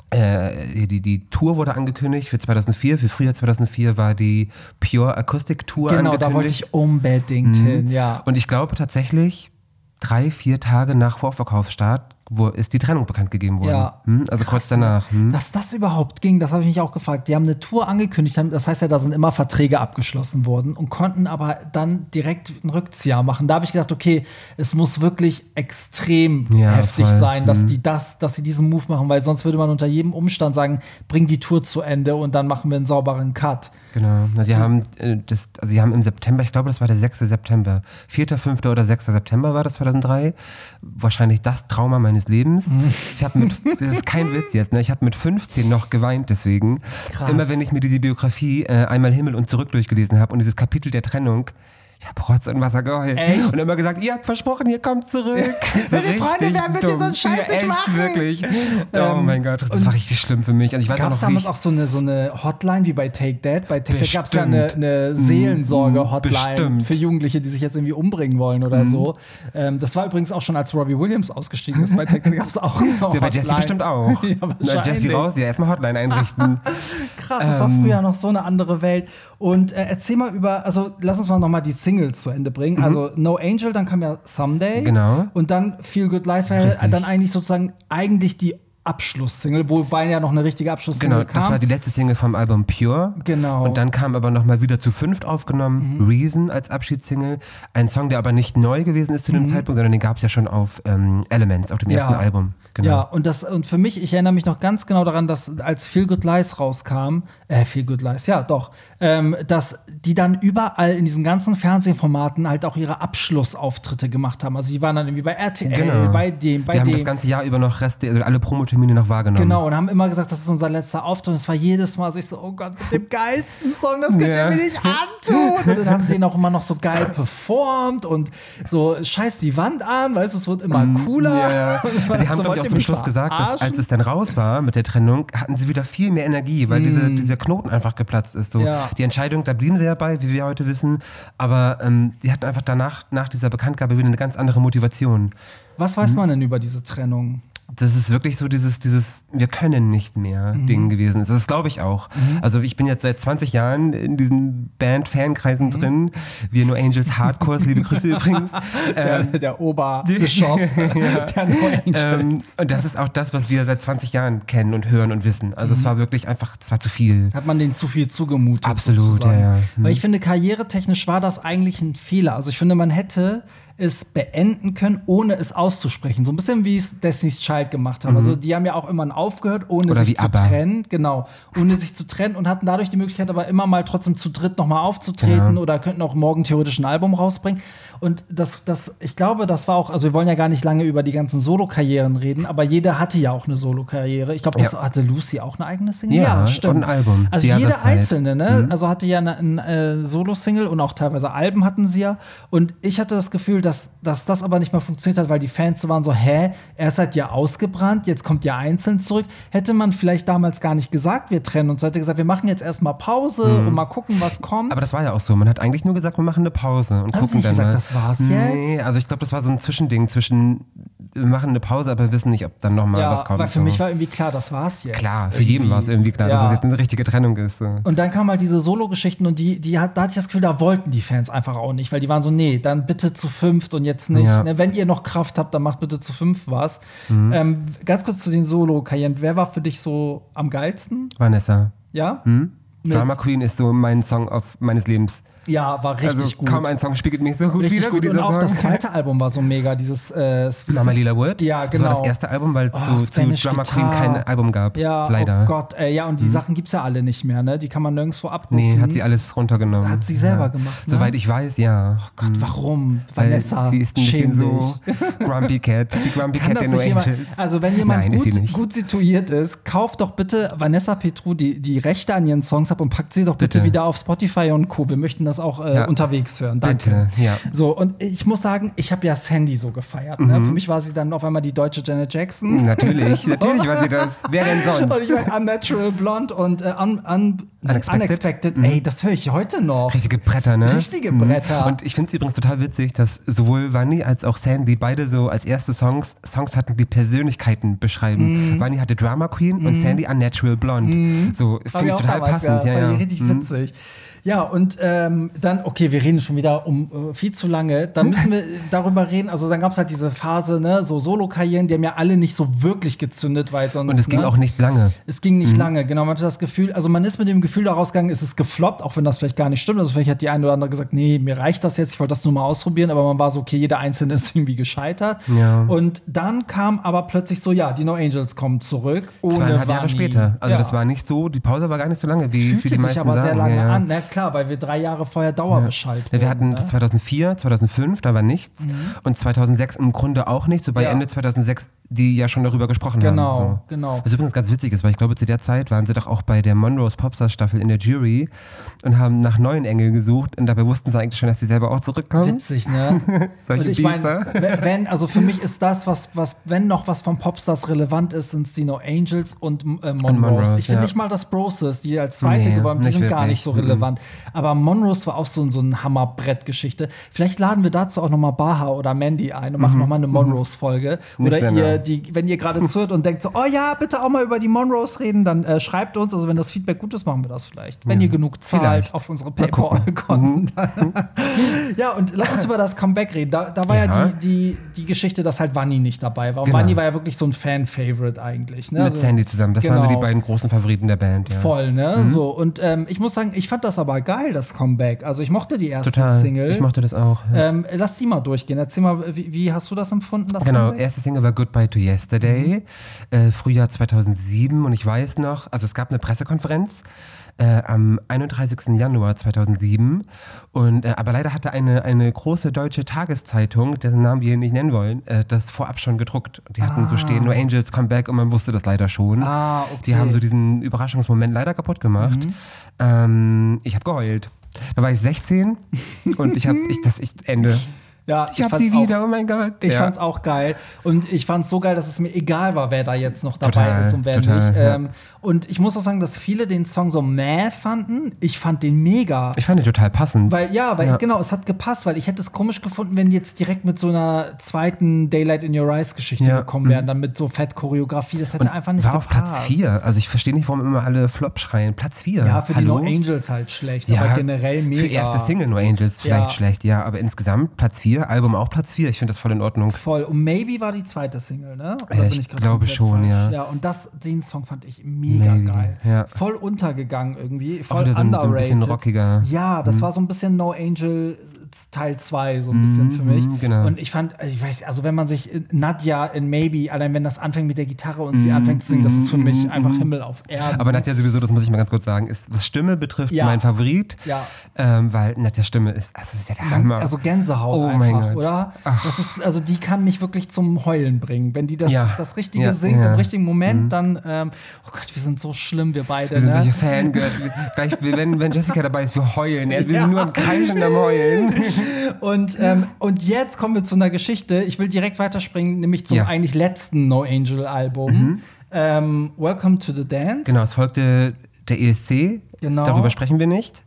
äh, die, die Tour wurde angekündigt für 2004. Für Frühjahr 2004 war die Pure Akustik Tour Genau, angekündigt. da wollte ich unbedingt hin, ja. Und ich glaube tatsächlich, drei, vier Tage nach Vorverkaufsstart wo ist die Trennung bekannt gegeben worden. Ja. Hm? Also kurz danach. Hm? Dass das überhaupt ging, das habe ich mich auch gefragt. Die haben eine Tour angekündigt, das heißt ja, da sind immer Verträge abgeschlossen worden und konnten aber dann direkt einen Rückzieher machen. Da habe ich gedacht, okay, es muss wirklich extrem Ja, heftig voll. sein, dass Mhm. die das, dass sie diesen Move machen, weil sonst würde man unter jedem Umstand sagen, bring die Tour zu Ende und dann machen wir einen sauberen Cut. Genau. Na, sie, haben, äh, das, also sie haben im September, ich glaube, das war der 6. September, 4., 5. oder 6. September war das 2003. Wahrscheinlich das Trauma meines Lebens. Ich habe mit, <laughs> das ist kein Witz jetzt, ne? ich habe mit 15 noch geweint deswegen. Krass. Immer wenn ich mir diese Biografie äh, einmal Himmel und zurück durchgelesen habe und dieses Kapitel der Trennung, ich habe Rotz und Wasser geheult. Echt? Und immer gesagt, ihr habt versprochen, ihr kommt zurück. <laughs> So ihr Freunde wären, würdet ihr so einen. Scheiß nicht machen. wirklich. Oh Ähm, mein Gott, das war richtig schlimm für mich. Also ich weiß Gab es damals auch so eine, so eine Hotline wie bei Take That? Bei Take That gab es ja eine, Bestimmt. eine Seelensorge-Hotline Bestimmt. für Jugendliche, die sich jetzt irgendwie umbringen wollen oder so. Ähm, das war übrigens auch schon, als Robbie Williams ausgestiegen ist. Bei Take That gab es auch eine ja, bei Jesse Hotline. bestimmt <laughs> auch. ja, Na. Jesse raus, ja, erstmal Hotline einrichten. <laughs> Krass, das war Ähm. früher noch so eine andere Welt. Und äh, erzähl mal über, also lass uns mal noch mal die Singles zu Ende bringen. Also No Angel, dann kam ja Someday. Mhm. Genau. Und dann Feel Good Lies war ja dann eigentlich sozusagen eigentlich die Abschlusssingle, wobei ja noch eine richtige Abschlusssingle Genau, kam. das war die letzte Single vom Album Pure. Genau. Und dann kam aber nochmal wieder zu fünft aufgenommen, Mhm. Reason als Abschiedssingle. Ein Song, der aber nicht neu gewesen ist zu dem Zeitpunkt, sondern den gab es ja schon auf ähm, Elements, auf dem Mhm. Ja. ersten Album. Genau. Ja, und das und für mich, ich erinnere mich noch ganz genau daran, dass als Feel Good Lies rauskam, äh, Feel Good Lies, ja, doch, ähm, dass die dann überall in diesen ganzen Fernsehformaten halt auch ihre Abschlussauftritte gemacht haben. Also die waren dann irgendwie bei RTL, Genau. bei dem, bei Wir haben dem. das ganze Jahr über noch Reste, also alle Promotermine noch wahrgenommen. Genau, und haben immer gesagt, das ist unser letzter Auftritt. Und es war jedes Mal so, ich so, oh Gott, mit dem geilsten Song, das könnt Ja. ihr mir nicht antun. Und dann haben sie ihn auch immer noch so geil performt und so, scheiß die Wand an, weißt du, es wird immer cooler. Mhm. Ja, ja. <laughs> Sie haben, glaube auch zum Schluss gesagt, dass als es dann raus war mit der Trennung, hatten sie wieder viel mehr Energie, weil diese, dieser Knoten einfach geplatzt ist. So. Mm. Ja. Die Entscheidung, da blieben sie ja bei, wie wir heute wissen, aber ähm, die hatten einfach danach, nach dieser Bekanntgabe wieder eine ganz andere Motivation. Was weiß man denn über diese Trennung? Das ist wirklich so dieses, dieses wir können nicht mehr Mhm. Ding gewesen. Das ist, glaube ich, auch. Also ich bin jetzt seit 20 Jahren in diesen Band-Fankreisen Mhm. drin. Wir No Angels Hardcores, liebe Grüße <laughs> übrigens. Der, der Oberbischof <laughs> <laughs> der No Angels. Ähm, und das ist auch das, was wir seit 20 Jahren kennen und hören und wissen. Also Mhm. es war wirklich einfach, es war zu viel. hat man denen zu viel zugemutet. Absolut, sozusagen. ja, ja. Mhm. Weil ich finde, karrieretechnisch war das eigentlich ein Fehler. Also ich finde, man hätte es beenden können, ohne es auszusprechen. So ein bisschen wie es Destiny's Child gemacht haben. Also die haben ja auch immer aufgehört, ohne Mhm. Oder sich zu ABBA. trennen. Genau, ohne sich zu trennen und hatten dadurch die Möglichkeit, aber immer mal trotzdem zu dritt nochmal aufzutreten Genau. oder könnten auch morgen theoretisch ein Album rausbringen. Und das, das, ich glaube, das war auch, also wir wollen ja gar nicht lange über die ganzen Solo-Karrieren reden, aber jeder hatte ja auch eine Solo-Karriere. Ich glaube, das Ja. hatte Lucy auch eine eigene Single. Ja, und ein Album. Also The Other jede Side. einzelne, ne? Also hatte ja eine, ein äh, Solo-Single und auch teilweise Alben hatten sie ja. Und ich hatte das Gefühl, dass, dass das aber nicht mehr funktioniert hat, weil die Fans so waren so, hä, er ist halt ja ausgebrannt, jetzt kommt ja einzeln zurück. Hätte man vielleicht damals gar nicht gesagt, wir trennen uns, hätte gesagt, wir machen jetzt erstmal Pause und mal gucken, was kommt. Mhm. Aber das war ja auch so. Man hat eigentlich nur gesagt, wir machen eine Pause und Haben gucken dann gesagt, mal. Das war's Nee, also ich glaube, das war so ein Zwischending zwischen wir machen eine Pause, aber wissen nicht, ob dann noch mal ja, was kommt. weil für so. mich war irgendwie klar, das war's jetzt. klar, für jeden war es irgendwie klar, dass Ja. es jetzt eine richtige Trennung ist. So. Und dann kamen halt diese Solo-Geschichten und die, die hat, da hatte ich das Gefühl, da wollten die Fans einfach auch nicht, weil die waren so, nee, dann bitte zu fünft und jetzt nicht. Ja. Ne, wenn ihr noch Kraft habt, dann macht bitte zu fünf was. Mhm. Ähm, ganz kurz zu den Solo-Karrieren. Wer war für dich so am geilsten? Vanessa. Ja? Hm? Mit- Drama Queen ist so mein Song auf meines Lebens. Ja, war richtig also gut. kaum ein Song spiegelt mich so gut richtig wieder gut. wie Und auch Song. das zweite Album war so mega, dieses äh, Mama Lila Wood. Ja, Das war genau. das erste Album, weil es Oh, zu, zu Drama Queen kein Album gab. Ja, leider. oh Gott, ey, ja, und die Sachen gibt's ja alle nicht mehr, ne? Die kann man nirgendwo abrufen. Nee, hat sie alles runtergenommen. Hat sie selber gemacht, ne? Soweit ich weiß, ja. Oh Gott, warum? Weil Vanessa, sie ist ein bisschen so. <laughs> Grumpy Cat, die Grumpy Kann Cat der No nicht jemand, Angels. also wenn jemand Nein, gut, gut situiert ist, kauft doch bitte Vanessa Petru die, die Rechte an ihren Songs ab und packt sie doch bitte, Bitte. wieder auf Spotify und Co. Wir möchten das auch äh, Ja. unterwegs hören. Danke. Bitte, ja. So, und ich muss sagen, ich habe ja Sandy so gefeiert. Ne? Mhm. Für mich war sie dann auf einmal die deutsche Janet Jackson. Natürlich, <laughs> natürlich war sie das. Wer denn sonst? Und ich meine, Unnatural Blonde und äh, un, un, Unexpected. Unexpected. Ey, das höre ich heute noch. Richtige Bretter, ne? Richtige Mhm. Bretter. Und ich finde es übrigens total witzig, dass sowohl Vanni als auch Sandy beide so als erste Songs Songs hatten, die Persönlichkeiten beschreiben. Mhm. Vanni hatte Drama Queen und Sandy Unnatural Blonde. So Fand finde ich total damals, passend. Ja, Ja, fand ja. ich richtig Mhm. witzig. Ja, und ähm, dann, okay, wir reden schon wieder um äh, viel zu lange. Dann müssen wir <laughs> darüber reden. Also dann gab es halt diese Phase, ne, so Solo-Karrieren, die haben ja alle nicht so wirklich gezündet, weil sonst. Und es ging ne? auch nicht lange. Es ging nicht lange, genau. Man hatte das Gefühl, also man ist mit dem Gefühl daraus gegangen, es ist gefloppt, auch wenn das vielleicht gar nicht stimmt. Also vielleicht hat die eine oder andere gesagt, nee, mir reicht das jetzt, ich wollte das nur mal ausprobieren, aber man war so, okay, jeder Einzelne ist <laughs> irgendwie gescheitert. Ja. Und dann kam aber plötzlich so, ja, die No Angels kommen zurück. Ohne Zweieinhalb Jahre später. Also ja. das war nicht so, die Pause war gar nicht so lange, wie, wie Fühlte die sich meisten aber sagen. sehr lange ja, an. Na klar, weil wir drei Jahre vorher Dauerbescheid Ja, wir hatten ne? das 2004, 2005, da war nichts. Und 2006 im Grunde auch nicht. So bei Ja. Ende 2006, die ja schon darüber gesprochen Genau, haben. So. genau. Was übrigens ganz witzig ist, weil ich glaube, zu der Zeit waren sie doch auch bei der Monroe's Popstars Staffel in der Jury und haben nach neuen Engeln gesucht. Und dabei wussten sie eigentlich schon, dass sie selber auch zurückkommen. Witzig, ne? <laughs> Solche Und ich meine, wenn, also für mich ist das, was, was, wenn noch was von Popstars relevant ist, sind es die No Angels und äh, Monrose. Monrose, ich finde ja. nicht mal das Broses, die als zweite Nee, gewonnen haben, die sind gar wirklich. nicht so Mhm. relevant. Aber Monrose war auch so, so ein Hammerbrettgeschichte. Vielleicht laden wir dazu auch noch mal Baha oder Mandy ein und machen noch mal eine. Mhm. Nicht Oder ihr, die, wenn ihr gerade zuhört und denkt so, oh ja, bitte auch mal über die Monrose reden, dann äh, schreibt uns. Also wenn das Feedback gut ist, machen wir das vielleicht. Wenn ihr genug zahlt Vielleicht. auf unsere. PayPal-Konten. <laughs> ja, und lass uns über das Comeback reden. Da, da war ja, Ja. die, die, die Geschichte, dass halt Vanni nicht dabei war. Und Genau. Vanni war ja wirklich so ein Fan-Favorite eigentlich. Ne? Mit Also, Sandy zusammen. Das waren so genau. die beiden großen Favoriten der Band. Ja. Voll, ne? Mhm. So, und ähm, ich muss sagen, ich fand das aber geil, das Comeback. Also ich mochte die erste Total. Single. Ich mochte das auch. Ja. ähm, lass die mal durchgehen. Erzähl mal, wie, wie hast du das empfunden, das Genau, Comeback? erste Single war Goodbye to Yesterday, äh, Frühjahr 2007 und ich weiß noch, also es gab eine Pressekonferenz äh, am 31. Januar 2007 und äh, aber leider hatte eine, eine große deutsche Tageszeitung, dessen Namen wir hier nicht nennen wollen, äh, das vorab schon gedruckt. Die hatten so stehen, No Angels Come Back und man wusste das leider schon. Ah, okay. Mhm. Die haben so diesen Überraschungsmoment leider kaputt gemacht. Ähm, ich habe geheult. Da war ich 16 und ich habe ich, das ich, Ende. <laughs> Ja, Ich habe fand's sie auch- wieder, oh mein Gott. Ich Ja. fand's auch geil. Und ich fand's so geil, dass es mir egal war, wer da jetzt noch dabei Total, ist und wer total, nicht. ja. Ähm, und ich muss auch sagen, dass viele den Song so mäh fanden. Ich fand den mega. Ich fand den total passend. Weil, ja, weil Ja. genau, es hat gepasst, weil ich hätte es komisch gefunden, wenn die jetzt direkt mit so einer zweiten Daylight in Your Eyes Geschichte Ja, gekommen wären, dann mit so Fett-Choreografie. Das hätte einfach nicht war auf gepasst. Platz 4. Also ich verstehe nicht, warum immer alle Flop schreien. Platz 4. Ja, für Hallo? die No Angels halt schlecht, Ja, aber generell mega. Für erste Single No Angels vielleicht Ja. schlecht, ja. Aber insgesamt Platz 4, Album auch Platz 4. Ich finde das voll in Ordnung. Voll. Und Maybe war die zweite Single, ne? Oder Ja, ich grad glaube schon, falsch? ja. Ja, und das, den Song fand ich mega Maybe, geil. ja. Voll untergegangen irgendwie. Auch Voll wieder so ein, so ein underrated. bisschen rockiger. Ja, das war so ein bisschen No Angel Teil 2 so ein bisschen für mich. Mhm, genau. Und ich fand, also ich weiß, also wenn man sich in Nadja in Maybe, allein wenn das anfängt mit der Gitarre und sie anfängt zu singen, das ist für mich einfach Himmel auf Erden. Mhm, Aber Nadja sowieso, das muss ich mal ganz kurz sagen, ist, was Stimme betrifft, Ja. mein Favorit. Ja. Ähm, weil Nadja Stimme ist, also das ist ja der Hammer. Also Gänsehaut Oh einfach, mein Gott. oder? Das ist, also die kann mich wirklich zum Heulen bringen. Wenn die das, Ja. das Richtige Ja. Mhm. im richtigen Moment, dann, ähm, oh Gott, wir sind so schlimm, wir beide. Wir sind ne? solche Fangirls. Gleich, wenn, wenn Jessica dabei ist, wir heulen. Wir sind nur am Kreischen und am Heulen. <laughs> Und, ähm, und jetzt kommen wir zu einer Geschichte. Ich will direkt weiterspringen, nämlich zum Ja. Mhm. eigentlich letzten No Angel Album. Ähm, Welcome to the Dance. Genau, es folgte der ESC. Genau. Darüber sprechen wir nicht.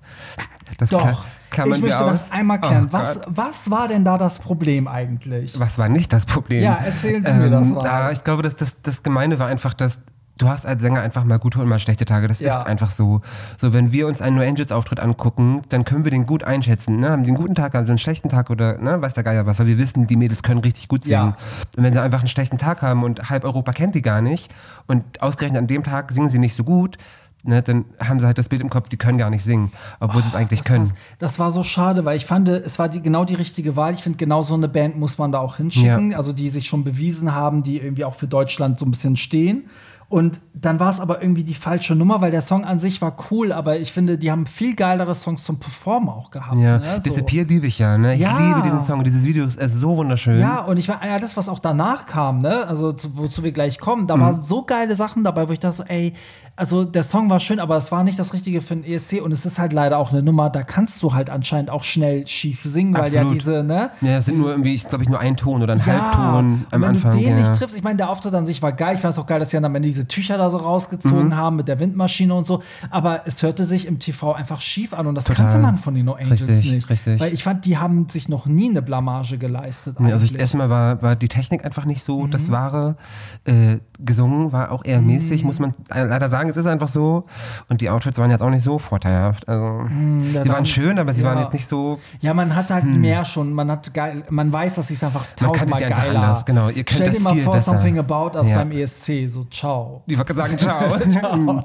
Das Doch. klammern ich möchte das einmal klären. Oh was, was war denn da das Problem eigentlich? Was war nicht das Problem? Ja, erzählen Sie mir das mal. Ich glaube, dass das, das Gemeine war einfach, dass du hast als Sänger einfach mal gute und mal schlechte Tage. Das Ja. ist einfach so. So, wenn wir uns einen No Angels Auftritt angucken, dann können wir den gut einschätzen. Ne? Haben die einen guten Tag, haben sie einen schlechten Tag oder ne, weiß der Geier was. Weil wir wissen, die Mädels können richtig gut singen. Ja. Und wenn sie einfach einen schlechten Tag haben und halb Europa kennt die gar nicht und ausgerechnet an dem Tag singen sie nicht so gut, ne, dann haben sie halt das Bild im Kopf, die können gar nicht singen, obwohl sie es eigentlich Das können. war, das war so schade, weil ich fand, es war die, genau die richtige Wahl. Ich finde, genau so eine Band muss man da auch hinschicken. Ja. Also die sich schon bewiesen haben, die irgendwie auch für Deutschland so ein bisschen stehen. Und dann war es aber irgendwie die falsche Nummer, weil der Song an sich war cool, aber ich finde, die haben viel geilere Songs zum Performen auch gehabt. Ja, ne? so. Disappear liebe ich ja, ne? Ich Ja. liebe diesen Song. Dieses Video ist, so wunderschön. Ja, und ich war alles, was auch danach kam, ne, also zu, wozu wir gleich kommen, da Mhm. waren so geile Sachen dabei, wo ich dachte so, ey, also der Song war schön, aber es war nicht das Richtige für den ESC und es ist halt leider auch eine Nummer, da kannst du halt anscheinend auch schnell schief singen, weil ja Absolut. diese, ne? Ja, es sind nur irgendwie, ich glaube ich, nur ein Ton oder ein Ja, Halbton am wenn Anfang. du den ja. nicht triffst, ich meine, der Auftritt an sich war geil. Ich fand es auch geil, dass sie dann am Ende diese Tücher da so rausgezogen Mhm. haben mit der Windmaschine und so. Aber es hörte sich im TV einfach schief an und das Total. kannte man von den No Angels Richtig, nicht. richtig. Weil ich fand, die haben sich noch nie eine Blamage geleistet. Nee, also eigentlich. erstmal war, war die Technik einfach nicht so Mhm. das Wahre. Äh, gesungen war auch eher mäßig, muss man äh, leider sagen. Es ist einfach so. Und die Outfits waren jetzt auch nicht so vorteilhaft. Also, da sie waren waren- schön, aber sie ja. waren jetzt nicht so. Ja, man hat halt mehr schon, man hat geil, man weiß, dass sie es einfach Man kann tausendmal es geiler. anders, genau. Ihr könnt Stell das dir mal vor, besser. something about us Ja. beim ESC, so ciao. Ich wollte sagen, ciao. <laughs> Ciao,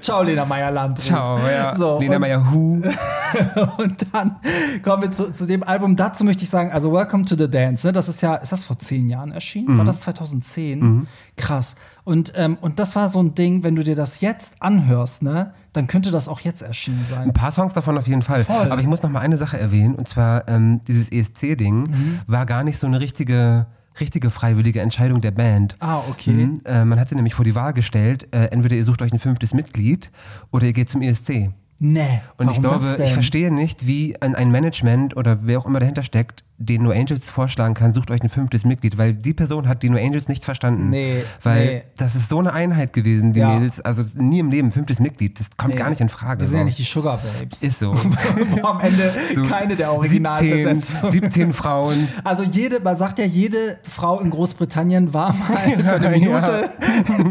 ciao Lena Meyer-Landrut. ciao, ja. So, Lena und- Meyer, Hu. <laughs> Und dann kommen wir zu, zu dem Album. Dazu möchte ich sagen, also Welcome to the Dance, ne? das ist ja, ist das vor zehn Jahren erschienen? Mhm. War das 2010? Krass. Und, ähm, und das war so ein Ding, wenn du dir das jetzt anhörst, ne, dann könnte das auch jetzt erschienen sein. Ein paar Songs davon auf jeden Fall. Voll. Aber ich muss noch mal eine Sache erwähnen. Und zwar, ähm, dieses ESC-Ding Mhm. war gar nicht so eine richtige, richtige freiwillige Entscheidung der Band. Ah, okay. Mhm. Äh, man hat sie nämlich vor die Wahl gestellt, äh, entweder ihr sucht euch ein fünftes Mitglied oder ihr geht zum ESC. Nee. Und ich glaube, ich verstehe nicht, wie ein, ein Management oder wer auch immer dahinter steckt, den No Angels vorschlagen kann, sucht euch ein fünftes Mitglied, weil die Person hat die No Angels nicht verstanden. Nee, Weil nee. das ist so eine Einheit gewesen, die Ja. Mädels. Also nie im Leben fünftes Mitglied, das kommt Nee. gar nicht in Frage. Wir sind so. ja nicht die Sugar Babes. Ist so. <laughs> Wo am Ende so keine der 17, Originalbesetzungen. 17 Frauen. <laughs> Also jede, man sagt ja, jede Frau in Großbritannien war mal für eine <laughs> Minute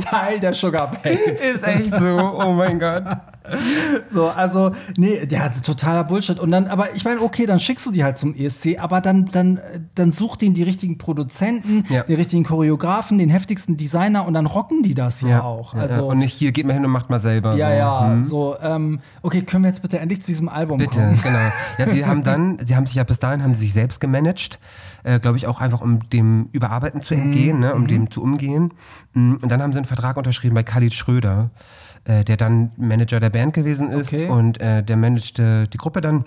Teil der Sugar Babes. Ist echt so. Oh mein Gott. <laughs> So, also, nee, der hat totaler Bullshit. Und dann, aber ich meine, okay, dann schickst du die halt zum ESC, aber dann, dann, dann such denen die richtigen Produzenten, Ja. die richtigen Choreografen, den heftigsten Designer und dann rocken die das ja, auch. ja, Also, ja. Und nicht hier, geht mal hin und macht mal selber. ja, so. ja, Hm. so, ähm, okay, können wir jetzt bitte endlich zu diesem Album Bitte, kommen? genau. Ja, sie haben dann, <laughs> sie haben sich ja bis dahin haben sie sich selbst gemanagt, äh, glaube ich auch einfach um dem Überarbeiten zu entgehen, ne, um dem zu umgehen. Mm, Und dann haben sie einen Vertrag unterschrieben bei Khalid Schröder, äh, der dann Manager der Band gewesen ist Okay. und äh, der managte die Gruppe dann.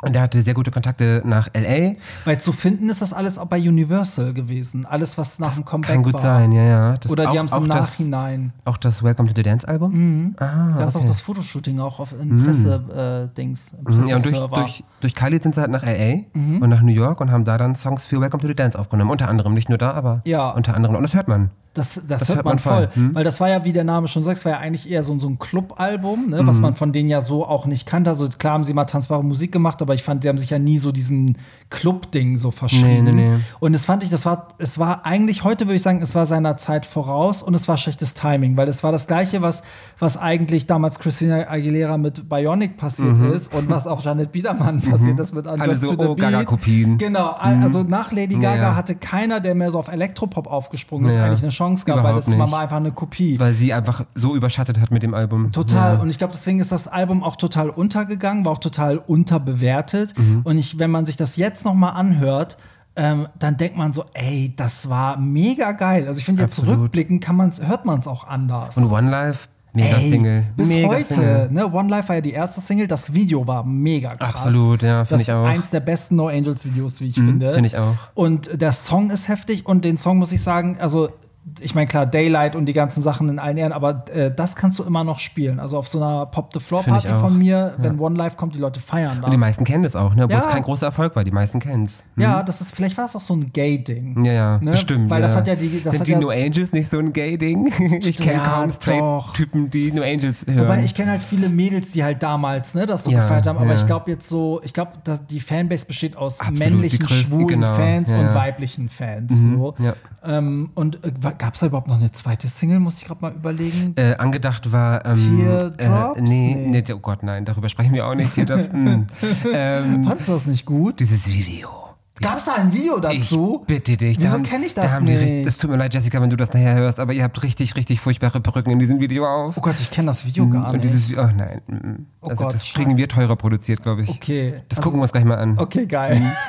Und der hatte sehr gute Kontakte nach LA. Weil zu finden ist das alles auch bei Universal gewesen. Alles, was nach dem Comeback Kann gut war. sein, ja, ja. Das Oder die auch- haben es im auch das- Nachhinein. Auch das Welcome to the Dance Album? Ah, da ist auch okay. das Fotoshooting auch auf in Presse-Dings. Mhm, Ja, und durch, durch, durch Khalid sind sie halt nach L.A. und nach New York und haben da dann Songs für Welcome to the Dance aufgenommen. Unter anderem, nicht nur da, aber Ja. unter anderem. Und das hört man. Das, das, hört man voll. Weil das war ja, wie der Name schon sagt, es war ja eigentlich eher so, so ein Club-Album, ne, was man von denen ja so auch nicht kannte. Also klar haben sie mal tanzbare Musik gemacht, aber ich fand, sie haben sich ja nie so diesem Club-Ding so verschrieben. Nee, nee, nee. Und das fand ich, das war, es war eigentlich, heute würde ich sagen, es war seiner Zeit voraus und es war schlechtes Timing, weil es war das Gleiche, was, was eigentlich damals Christina Aguilera mit Bionic passiert ist und was auch Janet Biedermann passiert ist mit Alle Undressed so, to the oh. Gaga-Kopien. Genau, al- also nach Lady Gaga Ja, ja. hatte keiner, der mehr so auf Elektropop aufgesprungen ist, Ja. eigentlich eine Chance. Chance gab, weil Überhaupt das war nicht. mal einfach eine Kopie. Weil sie einfach so überschattet hat mit dem Album. Total. Ja. Und ich glaube, deswegen ist das Album auch total untergegangen, war auch total unterbewertet. Mhm. Und ich, wenn man sich das jetzt noch mal anhört, ähm, dann denkt man so, ey, das war mega geil. Also ich finde jetzt Absolut. rückblickend kann man's, hört man es auch anders. Und One Life, mega Ey, Single. Bis mega heute, Single. ne? One Life war ja die erste Single, das Video war mega krass. Absolut, ja, Das finde ist ich auch. eins der besten No Angels Videos, wie ich finde. finde ich auch. Und der Song ist heftig und den Song muss ich sagen, also ich meine, klar, Daylight und die ganzen Sachen in allen Ehren, aber äh, das kannst du immer noch spielen. Also auf so einer Pop the Floor Finde ich Party auch. von mir, wenn One Life kommt, die Leute feiern das. Und die meisten kennen das auch, ne? obwohl Ja. es kein großer Erfolg war. Die meisten kennen es. ja, das ist, vielleicht war es auch so ein Gay-Ding. Ja, ja, Ne? bestimmt. Weil ja. das hat ja die. Das Sind die ja, No Angels nicht so ein Gay-Ding? Ich kenne kaum. Straight-Typen, die No Angels hören. Wobei ich kenne halt viele Mädels, die halt damals ne, das so gefeiert haben, aber ich glaube jetzt so, ich glaube, dass die Fanbase besteht aus Absolut, männlichen, größten, schwulen genau, Fans und weiblichen Fans. So. Ähm, und äh, gab es da überhaupt noch eine zweite Single? Muss ich gerade mal überlegen. Äh, angedacht war. Ähm, Teardrops? Äh, nee, Nee. nee, oh Gott, nein, darüber sprechen wir auch nicht. Teardrops, mm. <laughs> ähm, Fandst du das nicht gut? dieses Video. Gab es da ein Video dazu? Ich bitte dich. Wieso da haben- kenn ich da das richtig- nicht? Das tut mir leid, Jessica, wenn du das nachher hörst, aber ihr habt richtig, richtig furchtbare Perücken in diesem Video auf. Oh Gott, ich kenne das Video gar Und nicht. dieses, oh nein, mm, mm. Oh also Gott, das kriegen wir teurer produziert, glaube ich. Okay, Das also- gucken wir uns gleich mal an. Okay, geil. <laughs>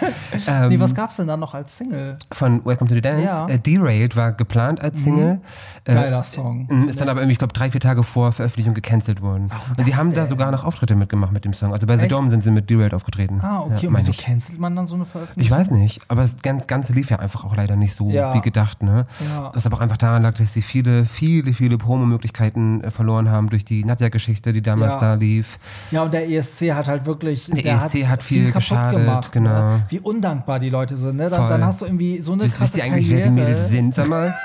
Ähm, nee, was gab's denn da noch als Single? Von Welcome to the Dance. Ja. Äh, Derailed war geplant als Single. Äh, Geiler Song. mm, Ist dann aber irgendwie, ich glaube, drei, vier Tage vor Veröffentlichung gecancelt worden. Und sie haben da sogar noch Auftritte mitgemacht mit dem Song. Also bei The Echt? Dome sind sie mit Derailed aufgetreten. Ah, okay. Ja, und wieso ich. cancelt man dann so eine Ich Veröffentlichung? Weiß nicht, aber das ganz- Ganze lief ja einfach auch leider nicht so Ja. wie gedacht. Ne? Ja. Was aber auch einfach daran lag, dass sie viele, viele, viele Promo-Möglichkeiten äh, verloren haben durch die Nadja-Geschichte, die damals Ja. da lief. Ja, und der ESC hat halt wirklich. Der ESC hat viel geschadet, genau. Ne? Wie undankbar die Leute sind. Ne? Dann, dann hast du irgendwie so eine Wisst, wisst krasse ihr eigentlich, Karriere. wer die Mädels sind, sag mal? <laughs>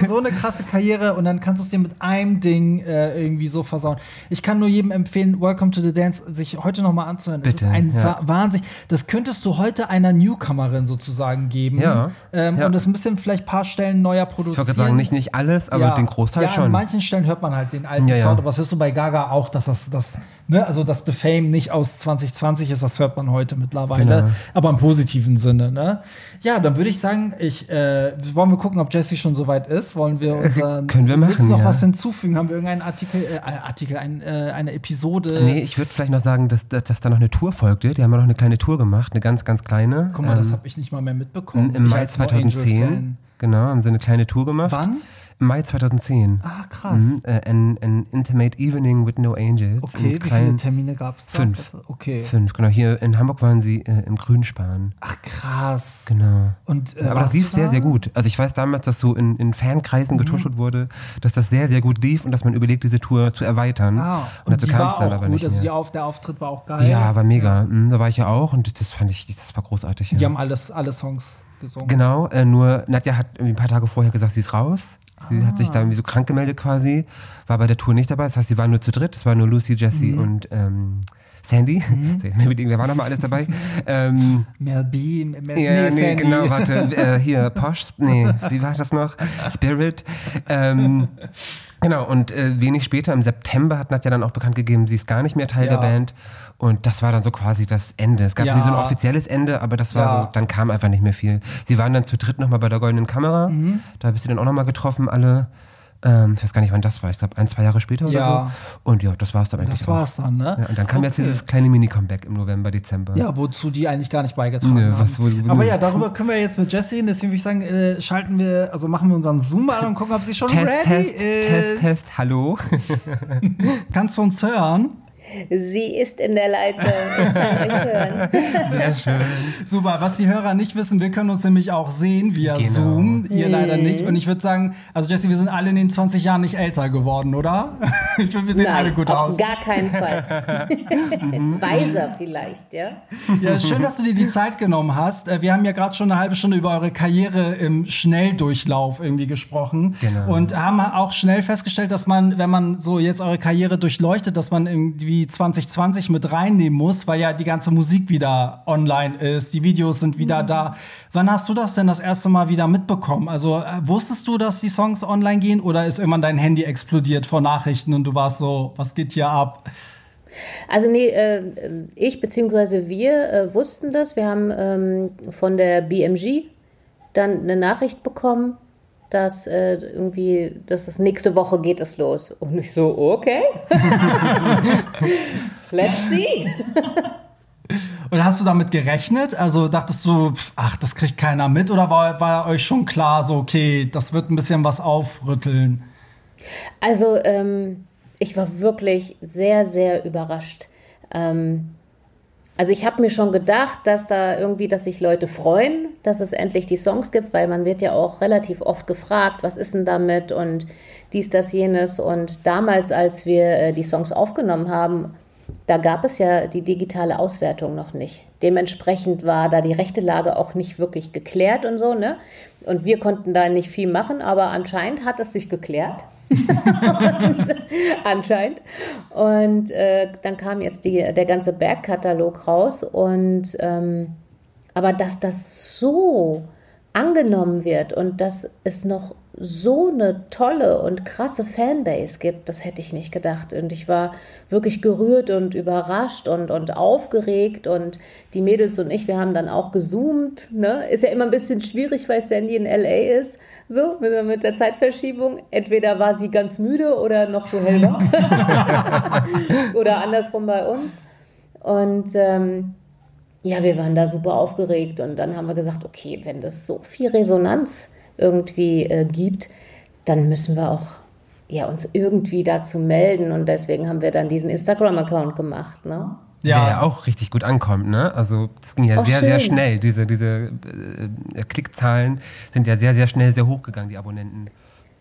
Also so eine krasse Karriere und dann kannst du es dir mit einem Ding äh, irgendwie so versauen. Ich kann nur jedem empfehlen, Welcome to the Dance sich heute noch mal anzuhören. es ist Bitte, ein ja. Wa- Wahnsinn. Das könntest du heute einer Newcomerin sozusagen geben. Ja, Ähm, ja. Und das ein bisschen vielleicht ein paar Stellen neuer Ich produzieren. wollte gerade sagen, nicht, nicht alles, aber den Großteil ja, schon. An manchen Stellen hört man halt den alten Ja, ja. Sound. Aber was hörst du bei Gaga auch, dass das, das ne, also dass The Fame nicht aus 2020 ist, das hört man heute mittlerweile. Genau. Aber im positiven Sinne, ne? Ja, dann würde ich sagen, ich, äh, wollen wir gucken, ob Jessie schon soweit ist? Wollen wir unseren. Können wir Willst du machen, noch ja. was hinzufügen? Haben wir irgendeinen Artikel, äh, Artikel, ein, äh, eine Episode? Nee, ich würde vielleicht noch sagen, dass, dass, dass da noch eine Tour folgte. Die haben ja noch eine kleine Tour gemacht, eine ganz, ganz kleine. Guck mal, das Ähm, habe ich nicht mal mehr mitbekommen. Im Mai als No Angel 2010. Fan. Genau, haben sie eine kleine Tour gemacht. Wann? Mai 2010. Ah, krass. Mhm, äh, an, an Intimate Evening with No Angels. Okay, wie viele Termine gab es da? Fünf. Okay. Fünf, genau. Hier in Hamburg waren sie äh, im Grünspan. Ach, krass. Genau. Und, äh, Aber das lief du sehr, da? sehr gut. Also ich weiß damals, dass so in, in Mhm. Fankreisen getuschelt wurde, dass das sehr, sehr gut lief und dass man überlegt, diese Tour zu erweitern. Ah, und, und dazu kam es dann auch aber gut. nicht Also mehr. auf, der Auftritt war auch geil. Ja, war mega. Mhm, da war ich ja auch und das fand ich, das war großartig. Ja. Die haben alles, alle Songs gesungen. Genau, äh, nur Nadja hat ein paar Tage vorher gesagt, sie ist raus. Sie hat Ah. sich da irgendwie so krank gemeldet quasi, war bei der Tour nicht dabei. Das heißt, sie waren nur zu dritt. Es war nur Lucy, Jessie Mhm. und ähm, Sandy. <laughs> So, jetzt mal überlegen, wer war nochmal alles dabei? <laughs> ähm, Mel B, Mel ja, nee, Sandy. genau, warte. <laughs> Äh, hier, Posh, nee, wie war das noch? Spirit. Ähm, genau, und äh, wenig später, im September, hat Nadja dann auch bekannt gegeben, sie ist gar nicht mehr Teil Ja. der Band. Und das war dann so quasi das Ende. Es gab Ja. nie so ein offizielles Ende, aber das war Ja. so, dann kam einfach nicht mehr viel. Sie waren dann zu dritt nochmal bei der Goldenen Kamera. Mhm. Da bist du dann auch nochmal getroffen, alle. Ähm, ich weiß gar nicht, wann das war. Ich glaube, ein, zwei Jahre später Ja. oder so. Und ja, das war es dann eigentlich Das auch. war's dann, ne? Ja, und dann kam jetzt Okay. dieses kleine Mini-Comeback im November, Dezember. Ja, wozu die eigentlich gar nicht beigetragen Nö, haben. was- wo- wo- Aber nö. ja, darüber können wir jetzt mit Jessie, deswegen würde ich sagen, äh, schalten wir, also machen wir unseren Zoom an und gucken, ob sie schon Test, ready Test, ist. Test, Test, hallo. <laughs> <laughs> Kannst du uns hören? Sie ist in der Leitung. Ich kann euch hören. <laughs> Sehr schön. Super, was die Hörer nicht wissen, wir können uns nämlich auch sehen via Genau. Zoom, ihr leider nicht. Und ich würde sagen, also Jessie, wir sind alle in den 20 Jahren nicht älter geworden, oder? <laughs> Ich finde, wir sehen alle gut auf aus. gar keinen Fall. <laughs> Weiser vielleicht, ja? Ja, schön, dass du dir die Zeit genommen hast. Äh, Wir haben ja gerade schon eine halbe Stunde über eure Karriere im Schnelldurchlauf irgendwie gesprochen. Genau. Und haben auch schnell festgestellt, dass man, wenn man so jetzt eure Karriere durchleuchtet, dass man irgendwie 2020 mit reinnehmen muss, weil ja die ganze Musik wieder online ist, die Videos sind wieder da. Wann hast du das denn das erste Mal wieder mitbekommen? Also äh, wusstest du, dass die Songs online gehen oder ist irgendwann dein Handy explodiert vor Nachrichten und du warst so, was geht hier ab? Also nee, äh, ich bzw. wir äh, wussten das. Wir haben ähm, von der BMG dann eine Nachricht bekommen, dass äh, irgendwie, dass das nächste Woche geht es los. Und ich so, okay. <laughs> Let's see. Und hast du damit gerechnet? Also dachtest du, ach, das kriegt keiner mit? Oder war, war euch schon klar, so, okay, das wird ein bisschen was aufrütteln? Also, ähm, ich war wirklich sehr, sehr überrascht. Ähm, also ich habe mir schon gedacht, dass da irgendwie, dass sich Leute freuen, dass es endlich die Songs gibt, weil man wird ja auch relativ oft gefragt, was ist denn damit und dies, das, jenes. Und damals, als wir äh, die Songs aufgenommen haben, da gab es ja die digitale Auswertung noch nicht. Dementsprechend war da die rechte Lage auch nicht wirklich geklärt und so, ne? Und wir konnten da nicht viel machen, aber anscheinend hat es sich geklärt. <laughs> und, anscheinend. Und äh, dann kam jetzt die, der ganze Bergkatalog raus. Und ähm, aber dass das so angenommen wird und dass es noch so eine tolle und krasse Fanbase gibt, das hätte ich nicht gedacht. Und ich war wirklich gerührt und überrascht und, und aufgeregt. Und die Mädels und ich, wir haben dann auch gezoomt. Ne? Ist ja immer ein bisschen schwierig, weil Sandy in LA ist. So, mit, der Zeitverschiebung. Entweder war sie ganz müde oder noch so hellwach. <laughs> oder andersrum bei uns. Und ähm, ja, wir waren da super aufgeregt. Und dann haben wir gesagt, okay, wenn das so viel Resonanz irgendwie äh, gibt, dann müssen wir auch ja, uns irgendwie dazu melden. Und deswegen haben wir dann diesen Instagram-Account gemacht. Ne? Ja. Der ja auch richtig gut ankommt, ne? Also das ging ja Oh, sehr, sehr schön. schnell. Diese, diese äh, Klickzahlen sind ja sehr, sehr schnell sehr hochgegangen, die Abonnenten.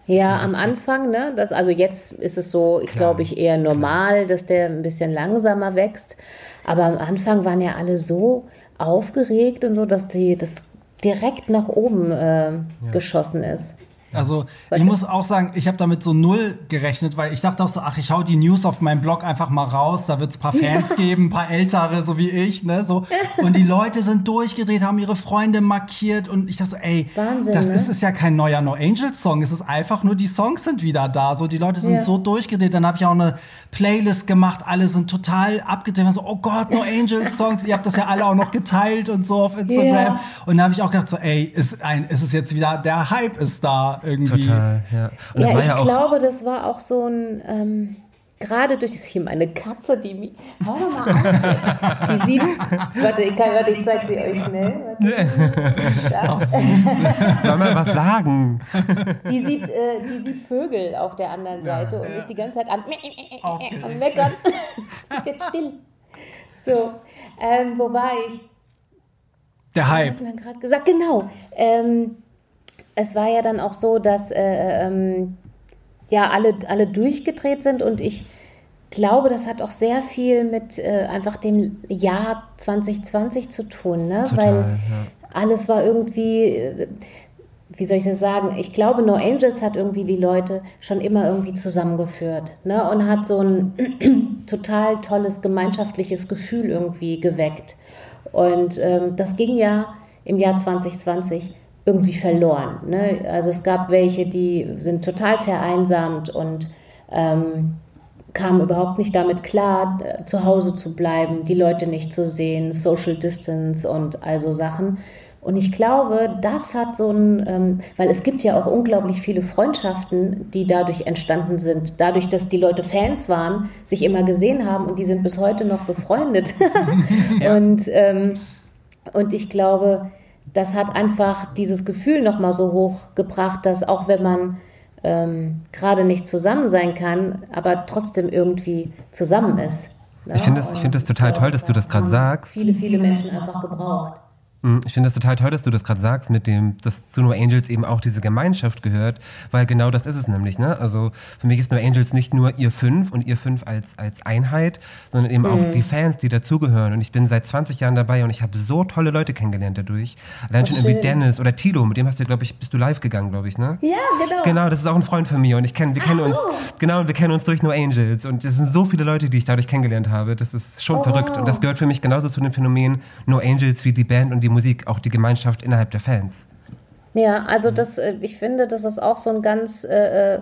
Ja, am Anfang, ne? Das, also jetzt ist es so, ich Klar, glaube ich, eher normal, dass der ein bisschen langsamer wächst. Aber am Anfang waren ja alle so aufgeregt und so, dass die das direkt nach oben äh, geschossen ist. Also ich muss auch sagen, ich habe damit so null gerechnet, weil ich dachte auch so, ach, ich hau die News auf meinem Blog einfach mal raus, da wird es ein paar Fans geben, ein paar Ältere, so wie ich, ne, so. Und die Leute sind durchgedreht, haben ihre Freunde markiert und ich dachte so, ey, Wahnsinn, das ne? ist, ist ja kein neuer No Angels Song, es ist einfach nur, die Songs sind wieder da, so, die Leute sind Ja. so durchgedreht, dann habe ich auch eine Playlist gemacht, alle sind total abgedreht, so, oh Gott, No Angels Songs, ihr habt das ja alle auch noch geteilt und so auf Instagram. Ja. Und da habe ich auch gedacht so, ey, ist, ein, ist es jetzt wieder, der Hype ist da irgendwie. Total, ja. Und das Ja, war ich ja auch. glaube, das war auch so ein, ähm, gerade durch das hier meine Katze, die mi- hör doch mal auf, die sieht, warte, ich, kann, warte, ich zeig sie euch schnell. Warte. <laughs> Da. Soll mal was sagen? Die sieht, äh, die sieht Vögel auf der anderen Seite und ist die ganze Zeit am, am Meckern. <laughs> ist jetzt still. So, ähm, wo war ich? Der Hype. hat man gerade gesagt? Genau. Ähm, es war ja dann auch so, dass äh, ähm, ja alle, alle durchgedreht sind und ich glaube, das hat auch sehr viel mit äh, einfach dem Jahr 2020 zu tun, ne? Total, weil ja. alles war irgendwie, äh, wie soll ich das sagen? Ich glaube, No Angels hat irgendwie die Leute schon immer irgendwie zusammengeführt ne? und hat so ein <clears throat> total tolles gemeinschaftliches Gefühl irgendwie geweckt. Und ähm, das ging ja im Jahr 2020 irgendwie verloren. Ne? Also es gab welche, die sind total vereinsamt und ähm, kamen überhaupt nicht damit klar, äh, zu Hause zu bleiben, die Leute nicht zu sehen, Social Distance und also Sachen. Und ich glaube, das hat so ein, ähm, weil es gibt ja auch unglaublich viele Freundschaften, die dadurch entstanden sind. Dadurch, dass die Leute Fans waren, sich immer gesehen haben und die sind bis heute noch befreundet. <laughs> <laughs> Und, ähm, und ich glaube, das hat einfach dieses Gefühl nochmal so hochgebracht, dass auch wenn man ähm, gerade nicht zusammen sein kann, aber trotzdem irgendwie zusammen ist. ne? Ich finde das- ich finde das total toll, dass du das gerade sagst. Viele, viele Menschen einfach gebraucht. Mm, Ich finde das total toll, dass du das gerade sagst, mit dem, dass zu No Angels eben auch diese Gemeinschaft gehört, weil genau das ist es nämlich. Ne? Also für mich ist No Angels nicht nur ihr fünf und ihr fünf als, als Einheit, sondern eben Mhm. auch die Fans, die dazugehören. Und ich bin seit 20 Jahren dabei und ich habe so tolle Leute kennengelernt dadurch. Allein Oh, schon irgendwie schön. Dennis oder Tilo, mit dem hast du, glaube ich, bist du live gegangen, glaube ich, ne? Ja, genau. Genau, das ist auch ein Freund von mir und ich kenn, wir kennen so. uns genau und wir kennen uns durch No Angels und es sind so viele Leute, die ich dadurch kennengelernt habe. Das ist schon Oh, verrückt wow. und das gehört für mich genauso zu den Phänomenen No Angels wie die Band und die Musik, auch die Gemeinschaft innerhalb der Fans. Ja, also das, äh, ich finde, das ist auch so ein ganz, äh, äh,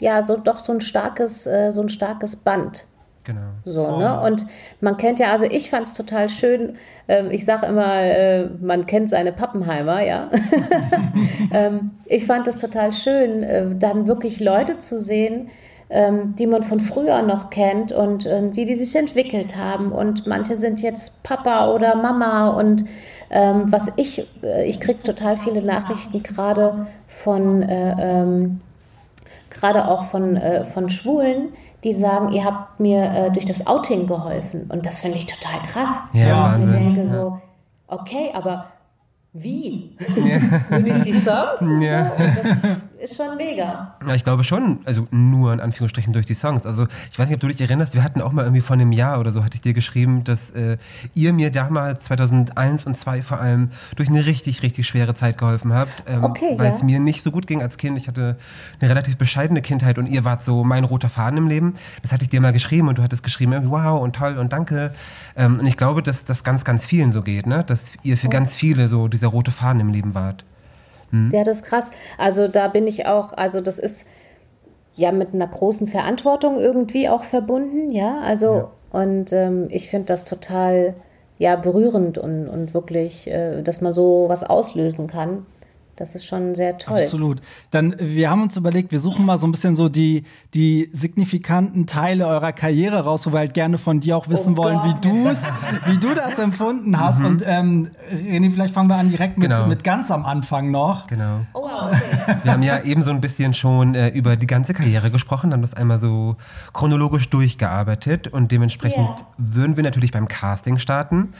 ja, so doch so ein starkes, äh, so ein starkes Band. Genau. So, ne? Und man kennt ja, also ich fand es total schön. Ähm, ich sage immer, äh, man kennt seine Pappenheimer, ja. <laughs> <laughs> ähm, ich fand es total schön, äh, dann wirklich Leute zu sehen, ähm, die man von früher noch kennt und äh, wie die sich entwickelt haben. Und manche sind jetzt Papa oder Mama und ähm, was ich, äh, ich kriege total viele Nachrichten gerade von, äh, ähm, gerade auch von, äh, von Schwulen, die sagen, ihr habt mir äh, durch das Outing geholfen. Und das finde ich total krass. Ja, Und ich denke so, okay, aber wie? Nur durch die Songs? <laughs> Ja. So? Ist schon mega. Ja, ich glaube schon, also nur in Anführungsstrichen durch die Songs. Also ich weiß nicht, ob du dich erinnerst, wir hatten auch mal irgendwie vor einem Jahr oder so, hatte ich dir geschrieben, dass äh, ihr mir damals 2001 und 2002 vor allem durch eine richtig, richtig schwere Zeit geholfen habt, ähm, Okay, weil ja. es mir nicht so gut ging als Kind. Ich hatte eine relativ bescheidene Kindheit und ihr wart so mein roter Faden im Leben. Das hatte ich dir mal geschrieben und du hattest geschrieben, wow und toll und danke. Ähm, und ich glaube, dass das ganz, ganz vielen so geht, ne? dass ihr für ganz viele so dieser rote Faden im Leben wart. Ja, das ist krass. Also da bin ich auch, also das ist ja mit einer großen Verantwortung irgendwie auch verbunden, ja. Also und ähm, ich finde das total ja berührend und, und wirklich, äh, dass man so was auslösen kann. Das ist schon sehr toll. Absolut. Dann, wir haben uns überlegt, wir suchen mal so ein bisschen so die, die signifikanten Teile eurer Karriere raus, wo wir halt gerne von dir auch wissen Oh wollen, wie du es, wie du das empfunden hast. Und ähm, René, vielleicht fangen wir an direkt mit, Genau. mit ganz am Anfang noch. Genau. Oh, wow, okay. <laughs> Wir haben ja eben so ein bisschen schon äh, über die ganze Karriere gesprochen, haben das einmal so chronologisch durchgearbeitet und dementsprechend Ja. würden wir natürlich beim Casting starten.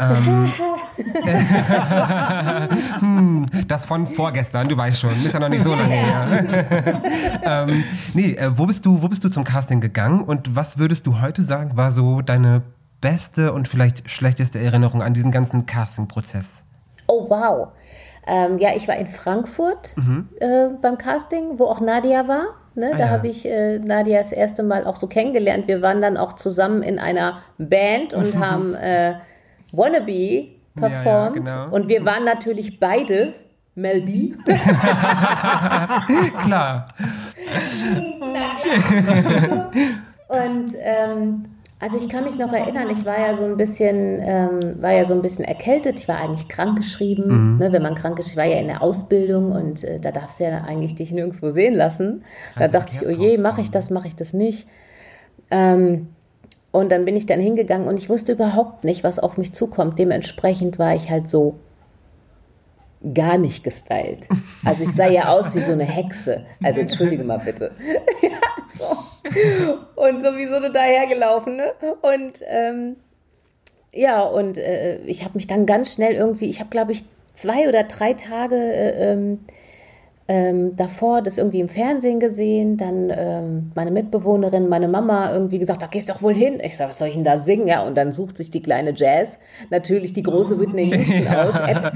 Ähm, <laughs> hm, das von vorgestern, du weißt schon, ist ja noch nicht so lange her. <laughs> ähm, nee, äh, wo, bist du, wo bist du zum Casting gegangen und was würdest du heute sagen, war so deine beste und vielleicht schlechteste Erinnerung an diesen ganzen Casting-Prozess? Oh, wow. Ähm, ja, ich war in Frankfurt äh, beim Casting, wo auch Nadia war. Ne? da ja. habe ich äh, Nadia das erste Mal auch so kennengelernt. Wir waren dann auch zusammen in einer Band und haben äh, Wannabe performt. genau. Und wir waren natürlich beide Mel B. <laughs> Klar. <laughs> Und ähm, also ich kann mich noch erinnern, ich war ja so ein bisschen, ähm, war ja so ein bisschen erkältet. Ich war eigentlich krankgeschrieben. Ne, wenn man krank ist, ich war ja in der Ausbildung und äh, da darfst du ja eigentlich dich nirgendwo sehen lassen. Da Also dachte ich, oh je, mache ich das, mache ich das nicht. Ähm, und dann bin ich dann hingegangen und ich wusste überhaupt nicht, was auf mich zukommt. Dementsprechend war ich halt so gar nicht gestylt. Also ich sah ja aus wie so eine Hexe. Also entschuldige mal bitte. <laughs> ja, so. Und sowieso so dahergelaufen. Ne? Und ähm, ja, und äh, ich habe mich dann ganz schnell irgendwie, ich habe glaube ich zwei oder drei Tage äh, ähm, davor das irgendwie im Fernsehen gesehen, dann ähm, meine Mitbewohnerin, meine Mama irgendwie gesagt, da gehst du doch wohl hin. Ich sage, was soll ich denn da singen? Ja, und dann sucht sich die kleine Jazz natürlich die große Whitney <laughs> Houston aus. Ep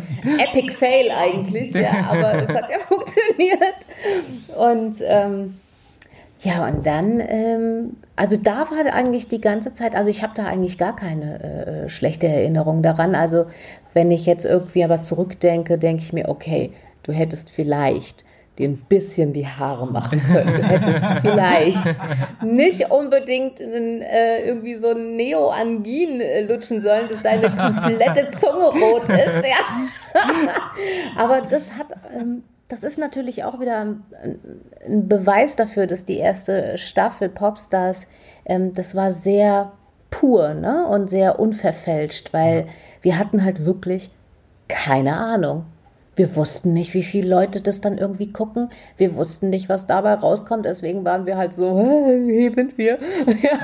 Epic Fail eigentlich, ja, <laughs> aber es hat ja <laughs> funktioniert. Und ähm, ja, und dann, ähm, also da war eigentlich die ganze Zeit, also ich habe da eigentlich gar keine äh, schlechte Erinnerung daran. Also wenn ich jetzt irgendwie aber zurückdenke, denke ich mir, okay, du hättest vielleicht dir ein bisschen die Haare machen können. Du hättest vielleicht nicht unbedingt einen, äh, irgendwie so ein Neo-Angin äh, lutschen sollen, dass deine komplette Zunge rot ist. Ja. <laughs> Aber das hat, ähm, das ist natürlich auch wieder ein, ein Beweis dafür, dass die erste Staffel Popstars, ähm, das war sehr pur ne? und sehr unverfälscht, weil wir hatten halt wirklich keine Ahnung. Wir wussten nicht, wie viele Leute das dann irgendwie gucken. Wir wussten nicht, was dabei rauskommt. Deswegen waren wir halt so, "Hä, wie sind wir? <laughs> ja.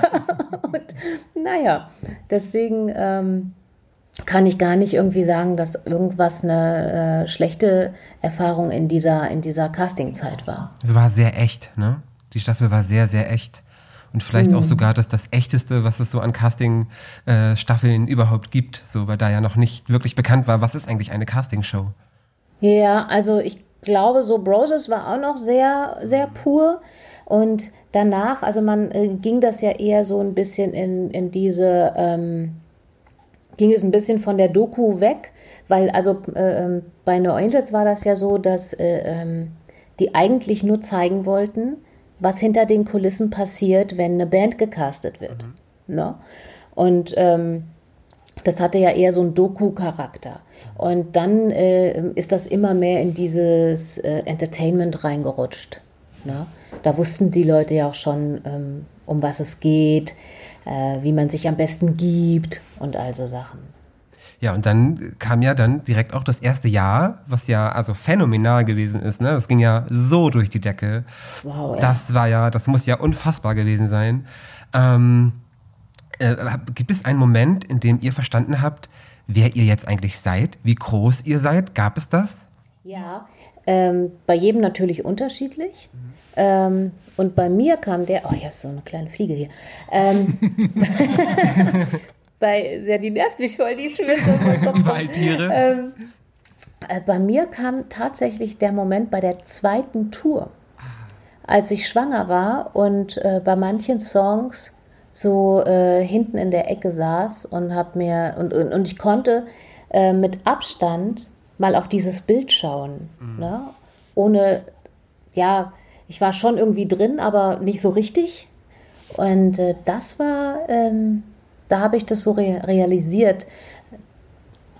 Und naja, deswegen ähm, kann ich gar nicht irgendwie sagen, dass irgendwas eine äh, schlechte Erfahrung in dieser, in dieser Castingzeit war. Es war sehr echt, ne? Die Staffel war sehr, sehr echt. Und vielleicht auch sogar das, das Echteste, was es so an Casting-Staffeln überhaupt gibt. So, weil da ja noch nicht wirklich bekannt war, was ist eigentlich eine Castingshow. Ja, also ich glaube, so Broses war auch noch sehr, sehr pur. Und danach, also man äh, ging das ja eher so ein bisschen in, in diese, ähm, ging es ein bisschen von der Doku weg, weil also äh, ähm, bei No Angels war das ja so, dass äh, ähm, die eigentlich nur zeigen wollten, was hinter den Kulissen passiert, wenn eine Band gecastet wird. Ne? Und ähm, das hatte ja eher so einen Doku-Charakter. Und dann äh, ist das immer mehr in dieses äh, Entertainment reingerutscht. Ne? Da wussten die Leute ja auch schon, ähm, um was es geht, äh, wie man sich am besten gibt und all so Sachen. Ja, und dann kam ja dann direkt auch das erste Jahr, was ja also phänomenal gewesen ist. Ne? Das ging ja so durch die Decke. Wow, ja. Das war ja, das muss ja unfassbar gewesen sein. Ähm, äh, gibt es einen Moment, in dem ihr verstanden habt, wer ihr jetzt eigentlich seid, wie groß ihr seid? Gab es das? Ja, ähm, bei jedem natürlich unterschiedlich. Ähm, und bei mir kam der, oh, hier ist so eine kleine Fliege hier. Ähm, <laughs> bei, ja, die nervt mich voll, die schwimmt so. <laughs> Waldtiere. Ähm, äh, bei mir kam tatsächlich der Moment bei der zweiten Tour, als ich schwanger war und äh, bei manchen Songs so äh, hinten in der Ecke saß und hab mir und, und, und ich konnte äh, mit Abstand mal auf dieses Bild schauen, ne? ohne ja, ich war schon irgendwie drin, aber nicht so richtig. Und äh, das war, ähm, da habe ich das so re realisiert,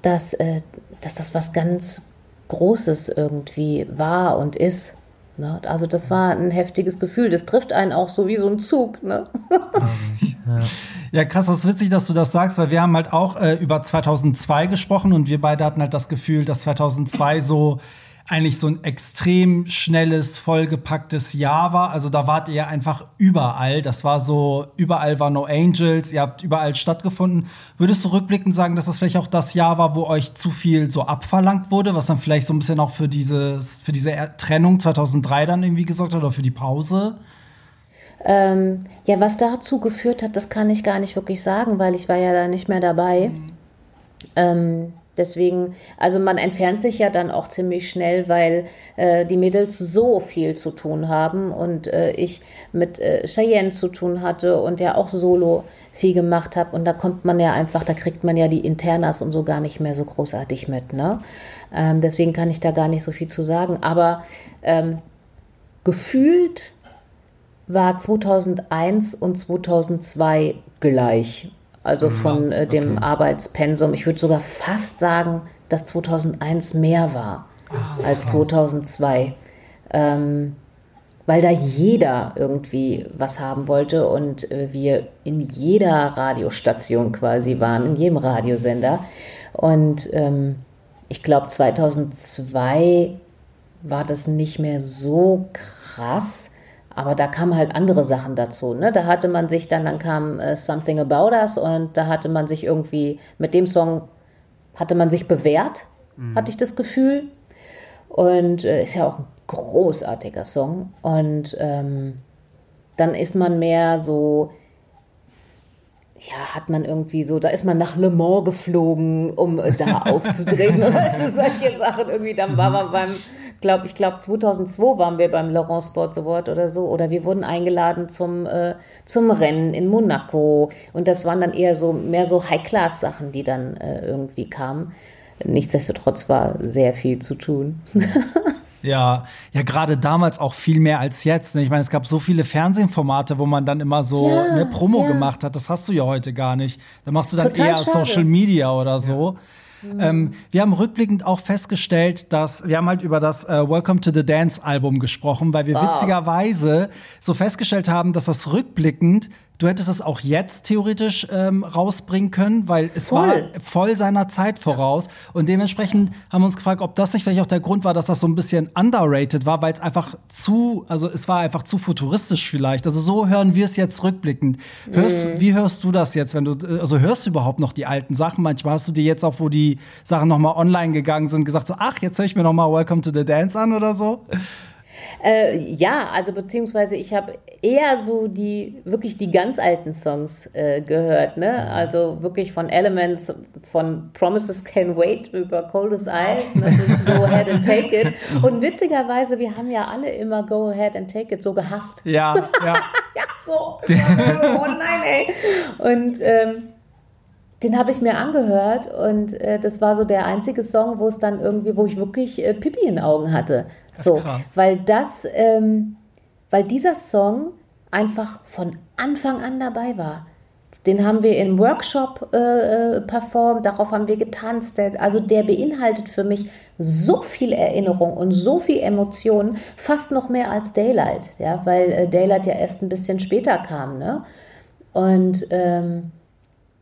dass, äh, dass das was ganz Großes irgendwie war und ist. Ne? Also das war ein heftiges Gefühl. Das trifft einen auch so wie so ein Zug. Ne? Ja, krass, das ist witzig, dass du das sagst, weil wir haben halt auch äh, über 2002 gesprochen und wir beide hatten halt das Gefühl, dass 2002 so eigentlich so ein extrem schnelles, vollgepacktes Jahr war. Also da wart ihr einfach überall. Das war so, überall war No Angels, ihr habt überall stattgefunden. Würdest du rückblickend sagen, dass das vielleicht auch das Jahr war, wo euch zu viel so abverlangt wurde, was dann vielleicht so ein bisschen auch für, dieses, für diese Trennung 2003 dann irgendwie gesorgt hat oder für die Pause? Ähm, ja, was dazu geführt hat, das kann ich gar nicht wirklich sagen, weil ich war ja da nicht mehr dabei. Ähm, deswegen, also man entfernt sich ja dann auch ziemlich schnell, weil äh, die Mädels so viel zu tun haben und äh, ich mit äh, Cheyenne zu tun hatte und ja auch solo viel gemacht habe und da kommt man ja einfach, da kriegt man ja die Internas und so gar nicht mehr so großartig mit. Ne? Ähm, deswegen kann ich da gar nicht so viel zu sagen, aber ähm, gefühlt war 2001 und 2002 gleich. Also von äh, dem okay. Arbeitspensum. Ich würde sogar fast sagen, dass 2001 mehr war als 2002. Ähm, weil da jeder irgendwie was haben wollte und äh, wir in jeder Radiostation quasi waren, in jedem Radiosender. Und ähm, ich glaube, 2002 war das nicht mehr so krass, aber da kamen halt andere Sachen dazu. Ne? Da hatte man sich dann, dann kam äh, Something About Us und da hatte man sich irgendwie, mit dem Song hatte man sich bewährt, hatte ich das Gefühl. Und äh, ist ja auch ein großartiger Song. Und ähm, dann ist man mehr so, ja, hat man irgendwie so, da ist man nach Le Mans geflogen, um äh, da <laughs> aufzutreten. weißt du, solche Sachen irgendwie. Dann war man beim, glaub, ich glaube 2002 waren wir beim Laurent Sports Award oder so. Oder wir wurden eingeladen zum, äh, zum Rennen in Monaco. Und das waren dann eher so, mehr so High-Class-Sachen, die dann äh, irgendwie kamen. Nichtsdestotrotz war sehr viel zu tun. Ja, ja, gerade damals auch viel mehr als jetzt. Ne? Ich meine, es gab so viele Fernsehformate, wo man dann immer so Ja, ne, Promo ja. gemacht hat. Das hast du ja heute gar nicht. Da machst du dann Total eher schade. Social Media oder so. Ähm, wir haben rückblickend auch festgestellt, dass wir haben halt über das äh, Welcome to the Dance Album gesprochen, weil wir witzigerweise so festgestellt haben, dass das rückblickend Du hättest es auch jetzt theoretisch ähm, rausbringen können, weil es Voll. war voll seiner Zeit voraus. Und dementsprechend haben wir uns gefragt, ob das nicht vielleicht auch der Grund war, dass das so ein bisschen underrated war, weil es einfach zu, also es war einfach zu futuristisch vielleicht. Also so hören wir es jetzt rückblickend. Hörst, Wie hörst du das jetzt, wenn du, also hörst du überhaupt noch die alten Sachen? Manchmal hast du dir jetzt auch, wo die Sachen noch mal online gegangen sind, gesagt so, ach, jetzt höre ich mir noch mal Welcome to the Dance an oder so. Äh, ja, also beziehungsweise ich habe eher so die, wirklich die ganz alten Songs äh, gehört, ne? Also wirklich von Elements, von Promises Can Wait über Coldest Eyes, ne, bis Go Ahead and Take It. Und witzigerweise, wir haben ja alle immer Go Ahead and Take It so gehasst. Ja, <laughs> ja. Ja, so. oh nein, ey. Und ähm, den habe ich mir angehört und äh, das war so der einzige Song, wo es dann irgendwie, wo ich wirklich äh, Pipi in den Augen hatte. So, krass. weil das, ähm, weil dieser Song einfach von Anfang an dabei war. den haben wir im Workshop äh, äh, performt, darauf haben wir getanzt. Also der beinhaltet für mich so viel Erinnerung und so viel Emotionen, fast noch mehr als Daylight, ja, weil äh, Daylight ja erst ein bisschen später kam, ne? Und ähm,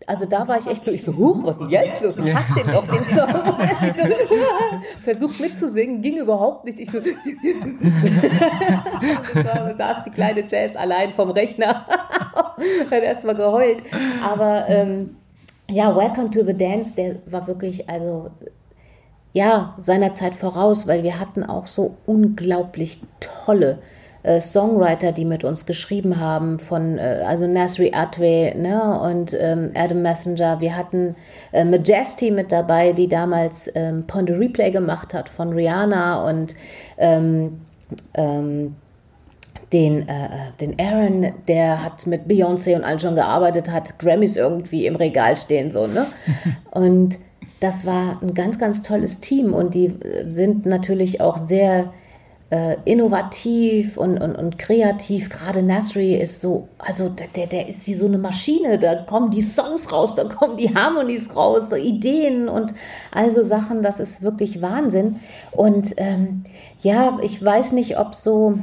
also da war ich echt so, ich so, huch, was ist denn jetzt los? Ich hasse den doch, den Song. <laughs> Versucht mitzusingen, ging überhaupt nicht. Ich so, <laughs> da saß die kleine Jazz allein vom Rechner, <laughs> hat erstmal geheult. Aber ähm, ja, Welcome to the Dance, der war wirklich, also ja, seiner Zeit voraus, weil wir hatten auch so unglaublich tolle äh, Songwriter, die mit uns geschrieben haben, von äh, also Nasri Atwe ne, und ähm, Adam Messenger. Wir hatten äh, Majesty mit dabei, die damals ähm, Pond Replay gemacht hat von Rihanna und ähm, ähm, den, äh, den Aaron, der hat mit Beyoncé und allen schon gearbeitet, hat Grammys irgendwie im Regal stehen, so, ne? <laughs> Und das war ein ganz, ganz tolles Team und die äh, sind natürlich auch sehr äh, innovativ und, und, und kreativ. Gerade Nasri ist so, also der, der ist wie so eine Maschine. Da kommen die Songs raus, da kommen die Harmonies raus, Ideen und also Sachen. Das ist wirklich Wahnsinn. Und ähm, ja, ich weiß nicht, ob so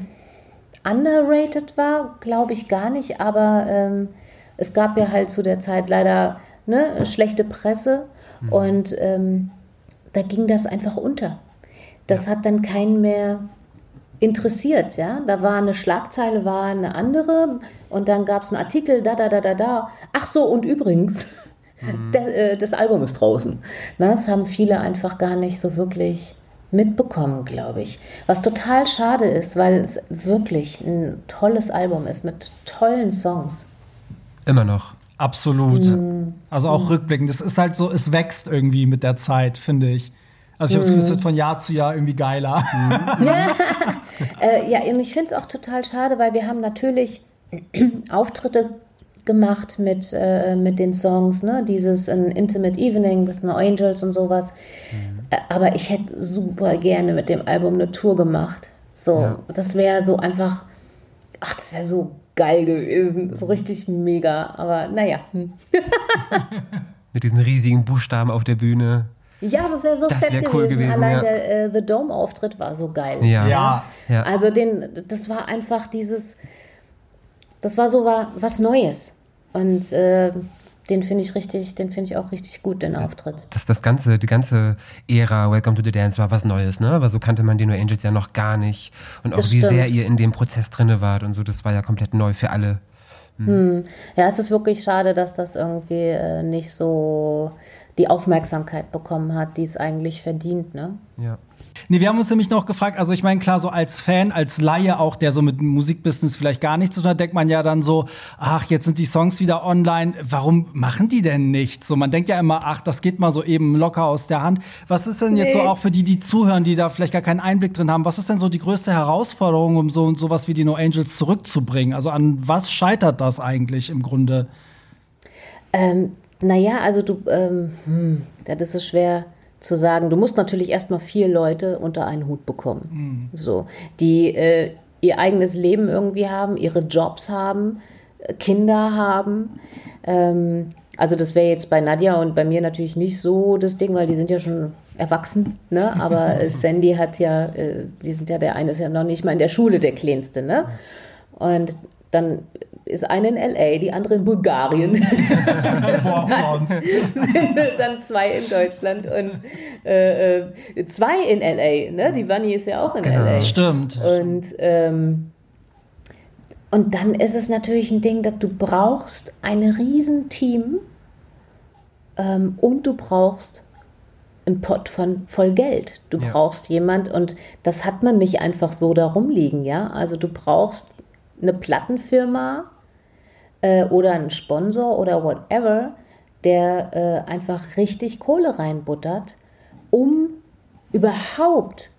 underrated war, glaube ich gar nicht, aber ähm, es gab ja halt zu der Zeit leider ne, schlechte Presse mhm. und ähm, da ging das einfach unter. Das hat dann keinen mehr interessiert, ja. Da war eine Schlagzeile, war eine andere und dann gab es einen Artikel, da, da, da, da, da. Ach so, und übrigens, mhm. der, äh, das Album ist draußen. Das haben viele einfach gar nicht so wirklich mitbekommen, glaube ich. Was total schade ist, weil es wirklich ein tolles Album ist mit tollen Songs. Immer noch. Absolut. Mhm. Also auch mhm. rückblickend. Es ist halt so, es wächst irgendwie mit der Zeit, finde ich. Also ich habe das Gefühl, es wird von Jahr zu Jahr irgendwie geiler. <laughs> Ja, <laughs> äh, ja und ich finde es auch total schade, weil wir haben natürlich <clears throat> Auftritte gemacht mit, äh, mit den Songs, ne? dieses An Intimate Evening with My Angels und sowas. Mhm. Äh, aber ich hätte super gerne mit dem Album eine Tour gemacht. So, ja. das wäre so einfach, ach, das wäre so geil gewesen. So richtig mega. Aber naja. <laughs> <laughs> mit diesen riesigen Buchstaben auf der Bühne. Ja, das wäre so das fett wär cool gewesen. gewesen. Allein ja. der äh, The Dome-Auftritt war so geil. Ja. ja. ja. Also den, das war einfach dieses, das war so war, was Neues. Und äh, den finde ich richtig, den finde ich auch richtig gut, den Auftritt. Das, das ganze, die ganze Ära Welcome to the Dance war was Neues, ne? Aber so kannte man die No Angels ja noch gar nicht. Und auch das wie stimmt. sehr ihr in dem Prozess drinne wart und so, das war ja komplett neu für alle. Hm. Hm. Ja, es ist wirklich schade, dass das irgendwie äh, nicht so die Aufmerksamkeit bekommen hat, die es eigentlich verdient. Ne? Ja. Nee, wir haben uns nämlich noch gefragt, also ich meine, klar, so als Fan, als Laie auch, der so mit Musikbusiness vielleicht gar nichts zu tun hat, denkt man ja dann so, ach, jetzt sind die Songs wieder online, warum machen die denn nichts? So, man denkt ja immer, ach, das geht mal so eben locker aus der Hand. Was ist denn jetzt nee. so auch für die, die zuhören, die da vielleicht gar keinen Einblick drin haben, was ist denn so die größte Herausforderung, um so sowas wie die No Angels zurückzubringen? Also an was scheitert das eigentlich im Grunde? Ähm, naja, also du, ähm, hm, das ist schwer zu sagen. Du musst natürlich erstmal vier Leute unter einen Hut bekommen. Mhm. So, die äh, ihr eigenes Leben irgendwie haben, ihre Jobs haben, äh, Kinder haben. Ähm, also das wäre jetzt bei Nadja und bei mir natürlich nicht so das Ding, weil die sind ja schon erwachsen, ne? Aber äh, <laughs> Sandy hat ja, äh, die sind ja, der eine ist ja noch nicht mal in der Schule der Kleinste, ne? Und dann ist eine in LA, die andere in Bulgarien. <laughs> dann sind dann zwei in Deutschland und äh, äh, zwei in LA. Ne? Die Vanni ist ja auch in genau. LA. Stimmt. Und, ähm, und dann ist es natürlich ein Ding, dass du brauchst ein Riesenteam ähm, und du brauchst ein Pott von voll Geld. Du ja. brauchst jemand und das hat man nicht einfach so da rumliegen, ja. Also du brauchst eine Plattenfirma, äh, oder ein Sponsor oder whatever, der äh, einfach richtig Kohle reinbuttert, um überhaupt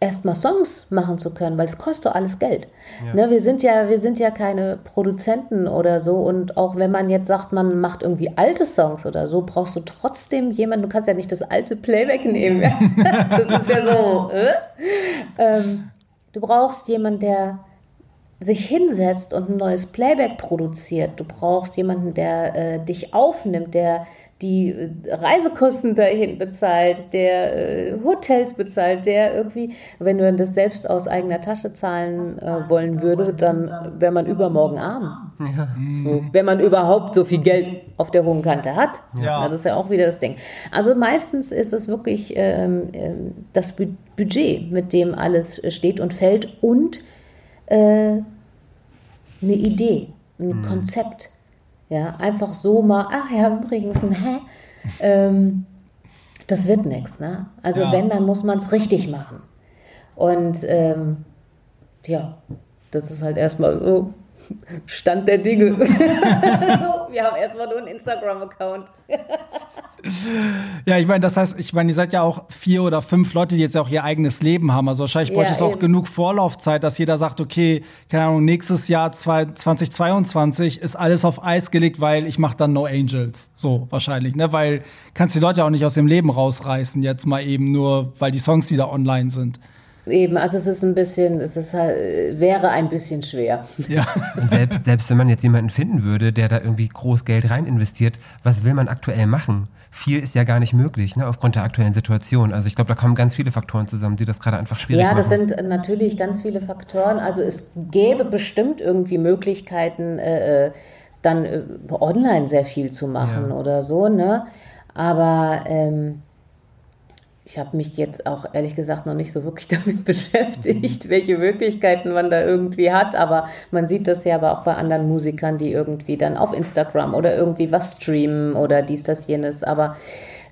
erstmal Songs machen zu können, weil es kostet alles Geld. Ja. Ne, wir, sind ja, wir sind ja keine Produzenten oder so und auch wenn man jetzt sagt, man macht irgendwie alte Songs oder so, brauchst du trotzdem jemanden, du kannst ja nicht das alte Playback nehmen. <laughs> das ist ja so. Äh? Ähm, du brauchst jemanden, der sich hinsetzt und ein neues Playback produziert. Du brauchst jemanden, der äh, dich aufnimmt, der die äh, Reisekosten dahin bezahlt, der äh, Hotels bezahlt, der irgendwie, wenn du das selbst aus eigener Tasche zahlen äh, wollen würde, dann wäre man übermorgen arm. Ja. So, wenn man überhaupt so viel Geld auf der hohen Kante hat. Ja. Das ist ja auch wieder das Ding. Also meistens ist es wirklich ähm, ähm das Budget, mit dem alles steht und fällt und äh, eine Idee, ein mhm. Konzept ja, einfach so mal, ach ja, übrigens, hä? <laughs> Ähm, das wird nichts. Ne? Also ja. wenn, dann muss man es richtig machen. Und ähm, ja, das ist halt erstmal so Stand der Dinge. <laughs> <laughs> Wir haben erstmal nur einen Instagram-Account. ja, ich meine, das heißt, ich meine, ihr seid ja auch vier oder fünf Leute, die jetzt auch ihr eigenes Leben haben. Also wahrscheinlich bräuchte es auch genug Vorlaufzeit, dass jeder sagt, okay, keine Ahnung, nächstes Jahr 2022 ist alles auf Eis gelegt, weil ich mache dann No Angels. So wahrscheinlich, ne? Weil kannst die Leute auch nicht aus dem Leben rausreißen, jetzt mal eben nur, weil die Songs wieder online sind. Eben, also es ist ein bisschen, es ist halt, wäre ein bisschen schwer. Ja. Und selbst, selbst wenn man jetzt jemanden finden würde, der da irgendwie groß Geld rein investiert, was will man aktuell machen? Viel ist ja gar nicht möglich, ne, aufgrund der aktuellen Situation. Also ich glaube, da kommen ganz viele Faktoren zusammen, die das gerade einfach schwierig machen. Ja, das machen. sind natürlich ganz viele Faktoren. Also es gäbe bestimmt irgendwie Möglichkeiten, äh, äh dann äh, online sehr viel zu machen ja. oder so, ne? Aber ähm, ich habe mich jetzt auch ehrlich gesagt noch nicht so wirklich <laughs> damit beschäftigt, mhm. welche Möglichkeiten man da irgendwie hat. Aber man sieht das ja aber auch bei anderen Musikern, die irgendwie dann auf Instagram oder irgendwie was streamen oder dies, das, jenes. Aber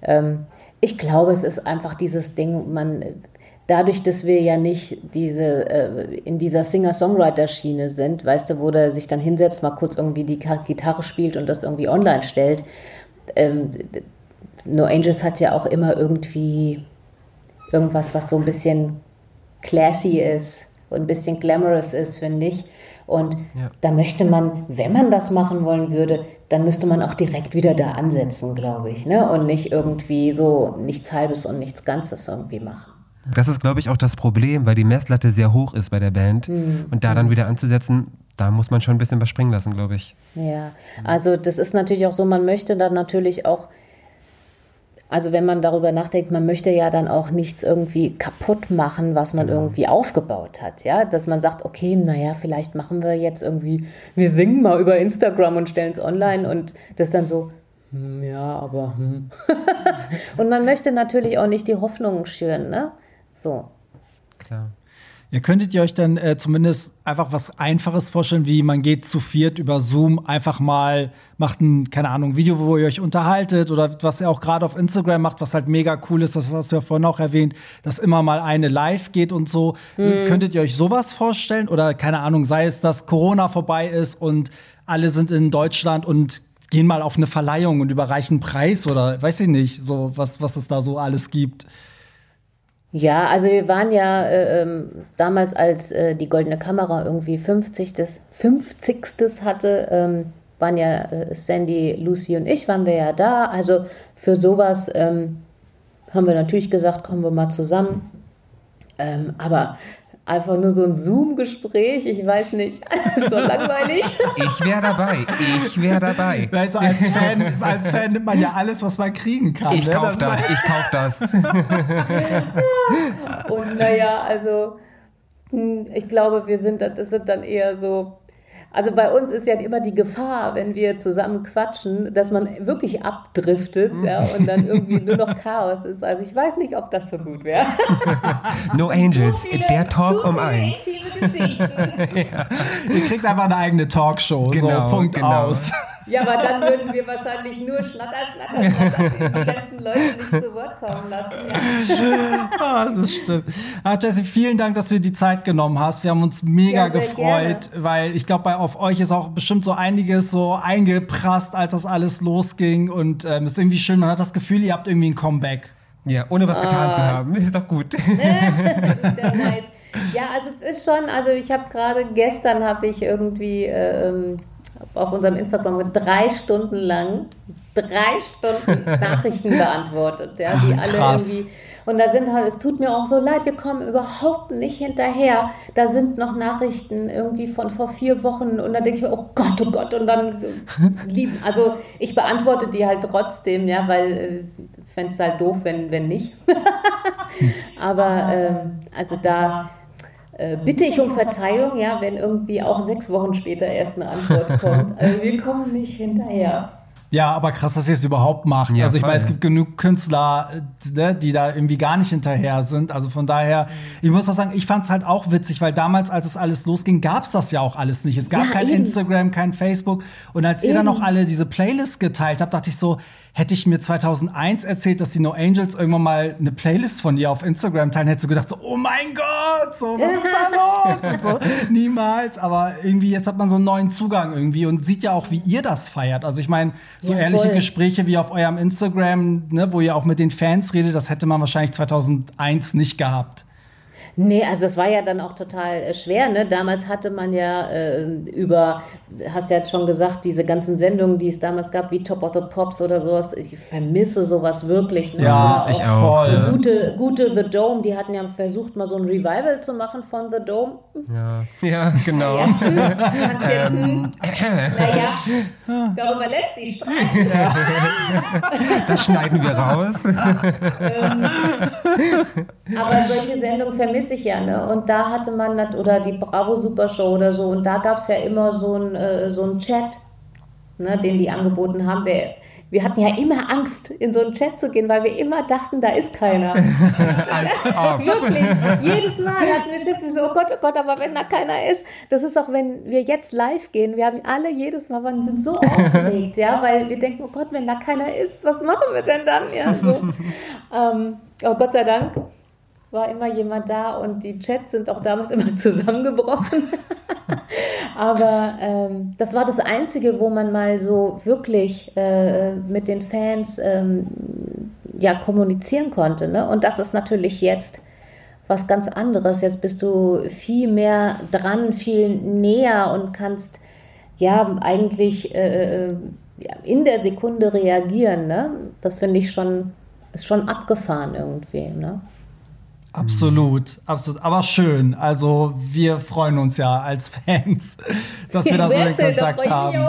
ähm, ich glaube, es ist einfach dieses Ding, man dadurch, dass wir ja nicht diese, äh, in dieser Singer-Songwriter-Schiene sind, weißt du, wo der sich dann hinsetzt, mal kurz irgendwie die Gitarre spielt und das irgendwie online stellt, ähm, No Angels hat ja auch immer irgendwie irgendwas, was so ein bisschen classy ist und ein bisschen glamorous ist, finde ich. Und ja. da möchte man, wenn man das machen wollen würde, dann müsste man auch direkt wieder da ansetzen, glaube ich. Ne? Und nicht irgendwie so nichts Halbes und nichts Ganzes irgendwie machen. Das ist, glaube ich, auch das Problem, weil die Messlatte sehr hoch ist bei der Band. Mhm. Und da dann wieder anzusetzen, da muss man schon ein bisschen was springen lassen, glaube ich. Ja, also das ist natürlich auch so, man möchte dann natürlich auch also wenn man darüber nachdenkt, man möchte ja dann auch nichts irgendwie kaputt machen, was man genau. irgendwie aufgebaut hat, ja, dass man sagt, okay, naja, vielleicht machen wir jetzt irgendwie, wir singen mal über Instagram und stellen es online und das dann so, hm, ja, aber hm. <laughs> und man möchte natürlich auch nicht die Hoffnungen schüren, ne? So. Klar. Ihr könntet ihr euch dann äh, zumindest einfach was Einfaches vorstellen, wie man geht zu viert über Zoom, einfach mal macht ein, keine Ahnung, Video, wo ihr euch unterhaltet oder was ihr auch gerade auf Instagram macht, was halt mega cool ist, das hast du ja vorhin auch erwähnt, dass immer mal eine live geht und so. Mhm. Könntet ihr euch sowas vorstellen? Oder keine Ahnung, sei es, dass Corona vorbei ist und alle sind in Deutschland und gehen mal auf eine Verleihung und überreichen Preis oder weiß ich nicht, so was, was es da so alles gibt. Ja, also wir waren ja äh, ähm, damals, als äh, die Goldene Kamera irgendwie 50. Des, 50. hatte, ähm, waren ja äh, Sandy, Lucy und ich, waren wir ja da. Also für sowas ähm, haben wir natürlich gesagt, kommen wir mal zusammen. Ähm, aber einfach nur so ein Zoom-Gespräch, ich weiß nicht, <laughs> so langweilig. Ich wäre dabei, ich wäre dabei. <laughs> Also als, Fan, als Fan nimmt man ja alles, was man kriegen kann. Ich ne? kauf das, das ich kauf das. <laughs> Und naja, also hm, ich glaube, wir sind, das sind dann eher so also bei uns ist ja immer die Gefahr, wenn wir zusammen quatschen, dass man wirklich abdriftet ja, und dann irgendwie nur noch Chaos ist. Also ich weiß nicht, ob das so gut wäre. <laughs> no Angels, so viele, der Talk um eins. <laughs> ja. Ihr kriegt einfach eine eigene Talkshow, genau, so Punkt genau. aus. Ja, aber dann würden wir wahrscheinlich nur Schnatter, Schnatter, Schnatter, die ganzen Leute nicht zu Wort kommen lassen. Ja. Ah, das stimmt. Ah, Jesse, vielen Dank, dass du dir die Zeit genommen hast. Wir haben uns mega ja, gefreut, gerne. weil ich glaube, auf euch ist auch bestimmt so einiges so eingeprasst, als das alles losging. Und es ähm, ist irgendwie schön, man hat das Gefühl, ihr habt irgendwie ein Comeback. Ja, ohne was getan zu ah. haben. Ist doch gut. das <laughs> ist ja nice. Ja, also es ist schon, also ich habe gerade gestern habe ich irgendwie ähm, auf unserem Instagram drei Stunden lang drei Stunden Nachrichten <laughs> beantwortet, ja, die alle Krass. irgendwie Und da sind halt, es tut mir auch so leid, wir kommen überhaupt nicht hinterher. Da sind noch Nachrichten irgendwie von vor vier Wochen und dann denke ich mir, oh Gott, oh Gott, und dann lieben. <laughs> Also ich beantworte die halt trotzdem, ja, weil äh, fände es halt doof, wenn, wenn nicht. <laughs> Aber ähm, also da äh, bitte ich um Verzeihung, ja, wenn irgendwie auch sechs Wochen später erst eine Antwort kommt. Also wir kommen nicht hinterher. Ja, aber krass, dass ihr es überhaupt macht. Ja, also ich meine, es gibt genug Künstler, ne, die da irgendwie gar nicht hinterher sind. Also von daher, ich muss auch sagen, ich fand es halt auch witzig, weil damals, als es alles losging, gab es das ja auch alles nicht. Es gab Ja, kein eben. Instagram, kein Facebook. Und als ihr dann Eben. noch alle diese Playlist geteilt habt, dachte ich so, hätte ich mir 2001 erzählt, dass die No Angels irgendwann mal eine Playlist von dir auf Instagram teilen, hättest du gedacht so, oh mein Gott, so, was ist da los? Und so, <laughs> niemals. Aber irgendwie, jetzt hat man so einen neuen Zugang irgendwie und sieht ja auch, wie ihr das feiert. Also ich meine, so Ja, ehrliche voll. Gespräche wie auf eurem Instagram, ne, wo ihr auch mit den Fans redet, das hätte man wahrscheinlich 2001 nicht gehabt. Nee, also es war ja dann auch total äh, schwer. Ne? Damals hatte man ja äh, über, hast ja jetzt schon gesagt, diese ganzen Sendungen, die es damals gab, wie Top of the Pops oder sowas. Ich vermisse sowas wirklich. Ne? Ja, Oder ich auch, voll. ja. Gute, gute The Dome, die hatten ja versucht, mal so ein Revival zu machen von The Dome. Ja, ja <laughs> genau. Ja, <laughs> hm, kannst jetzt, hm, naja, darüber lässt sich streiten. <laughs> Das schneiden wir raus. Aber solche Sendungen vermisse ich ja, ne? Und da hatte man, nat- oder die Bravo Super Show oder so, und da gab es ja immer so einen äh, so Chat, ne, den die angeboten haben. Der, wir hatten ja immer Angst, in so einen Chat zu gehen, weil wir immer dachten, da ist keiner. <laughs> Wirklich. Jedes Mal hatten wir Schiss, wir so, oh Gott, oh Gott, aber wenn da keiner ist, das ist auch, wenn wir jetzt live gehen, wir haben alle jedes Mal, wir sind so aufgeregt, ja, weil wir denken, oh Gott, wenn da keiner ist, was machen wir denn dann? Ja, so. <laughs> ähm, aber Gott sei Dank war immer jemand da und die Chats sind auch damals immer <laughs> zusammengebrochen. <laughs> Aber ähm, das war das Einzige, wo man mal so wirklich äh, mit den Fans ähm, ja, kommunizieren konnte. Ne? Und das ist natürlich jetzt was ganz anderes. Jetzt bist du viel mehr dran, viel näher und kannst ja eigentlich äh, ja, in der Sekunde reagieren. Ne? Das finde ich schon, ist schon abgefahren irgendwie. Ne? Absolut, absolut. Aber schön. Also wir freuen uns ja als Fans, <laughs> dass wir da so den schön, Kontakt haben. <laughs>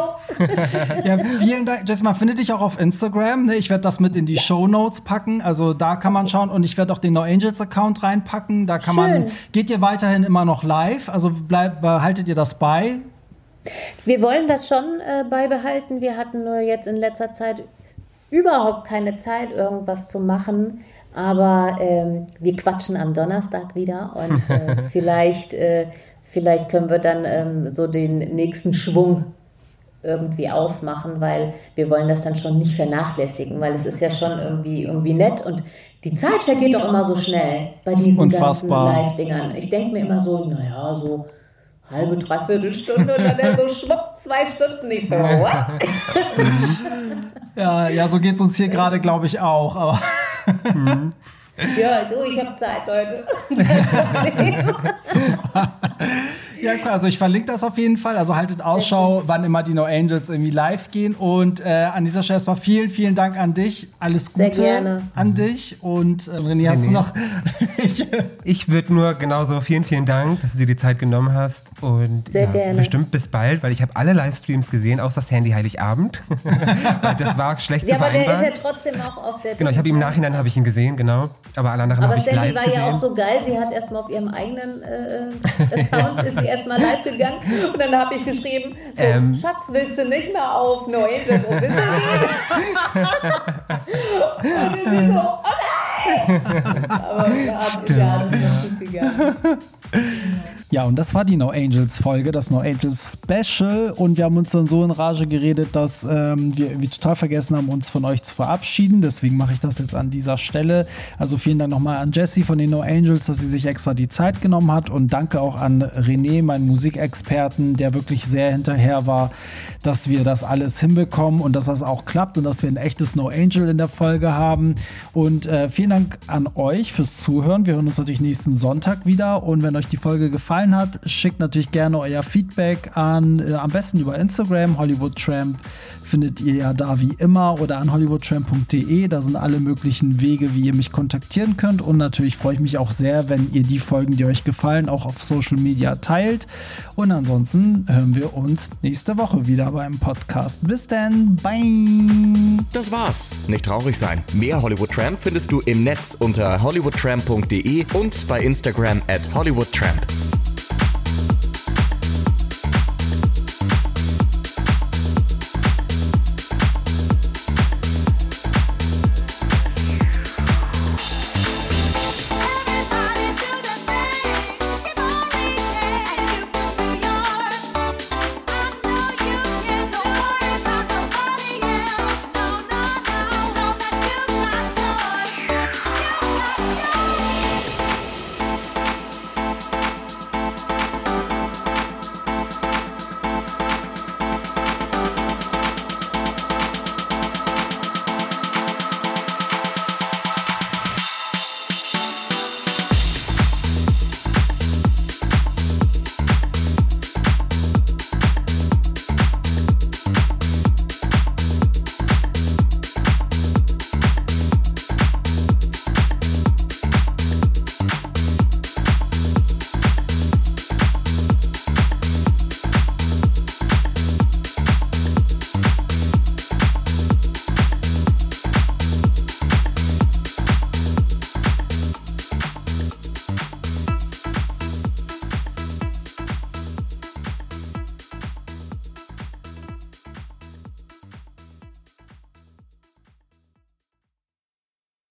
Ja, vielen Dank. Jess, man findet dich auch auf Instagram. Ne? Ich werde das mit in die Show Notes packen. Also da kann man schauen. Und ich werde auch den No Angels Account reinpacken. Da kann man. Schön. Geht ihr weiterhin immer noch live? Also bleib, behaltet ihr das bei? Wir wollen das schon äh, beibehalten. Wir hatten nur jetzt in letzter Zeit überhaupt keine Zeit, irgendwas zu machen. Aber ähm, wir quatschen am Donnerstag wieder und äh, <laughs> vielleicht, äh, vielleicht können wir dann ähm, so den nächsten Schwung irgendwie ausmachen, weil wir wollen das dann schon nicht vernachlässigen, weil es ist ja schon irgendwie, irgendwie nett und die Zeit vergeht doch immer so schnell bei diesen Unfassbar. ganzen Live-Dingern. Ich denke mir immer so, naja, so halbe, dreiviertel Stunde und dann so schwupp, zwei Stunden. Ich so, what? <laughs> Ja, ja, so geht es uns hier gerade, glaube ich, auch. Aber <laughs> Ja, du, ich habe Zeit heute. <laughs> <laughs> ja, klar, also ich verlinke das auf jeden Fall. Also haltet Ausschau, wann immer die No Angels irgendwie live gehen. Und äh, an dieser Stelle erstmal vielen, vielen Dank an dich. Alles Sehr Gute gerne. an dich. Und äh, René, hast du René. noch. <laughs> ich, Ich würde nur genauso vielen, vielen Dank, dass du dir die Zeit genommen hast. Und Sehr ja, gerne. bestimmt bis bald, weil ich habe alle Livestreams gesehen, außer Sandy Heiligabend. <laughs> weil das war schlecht Ja, zu aber der ist ja vereinbaren. trotzdem auch auf der genau, ich habe im Nachhinein habe ich ihn gesehen, genau. Aber alle anderen Aber habe ich Sandy live war gesehen. ja auch so geil, sie hat erstmal auf ihrem eigenen äh, Account, <laughs> ist sie erstmal live gegangen und dann habe ich geschrieben, so, Ähm. Schatz, willst du nicht mehr auf No Angels Official gehen? und sie so, oh nein! Aber ja, ist ja alles noch gut gegangen. Ja, und das war die No Angels Folge, das No Angels Special. Und wir haben uns dann so in Rage geredet, dass ähm, wir, wir total vergessen haben, uns von euch zu verabschieden. Deswegen mache ich das jetzt an dieser Stelle. Also vielen Dank nochmal an Jessie von den No Angels, dass sie sich extra die Zeit genommen hat. Und danke auch an René, meinen Musikexperten, der wirklich sehr hinterher war, dass wir das alles hinbekommen und dass das auch klappt und dass wir ein echtes No Angel in der Folge haben. Und äh, vielen Dank an euch fürs Zuhören. Wir hören uns natürlich nächsten Sonntag wieder. Und wenn euch die Folge gefallen hat. Schickt natürlich gerne euer Feedback an, äh, am besten über Instagram, Hollywood Tramp findet ihr ja da wie immer oder an hollywoodtramp.de. Da sind alle möglichen Wege, wie ihr mich kontaktieren könnt. Und natürlich freue ich mich auch sehr, wenn ihr die Folgen, die euch gefallen, auch auf Social Media teilt. Und ansonsten hören wir uns nächste Woche wieder beim Podcast. Bis dann, bye. Das war's. Nicht traurig sein. Mehr Hollywood Tramp findest du im Netz unter hollywoodtramp.de und bei Instagram at hollywoodtramp.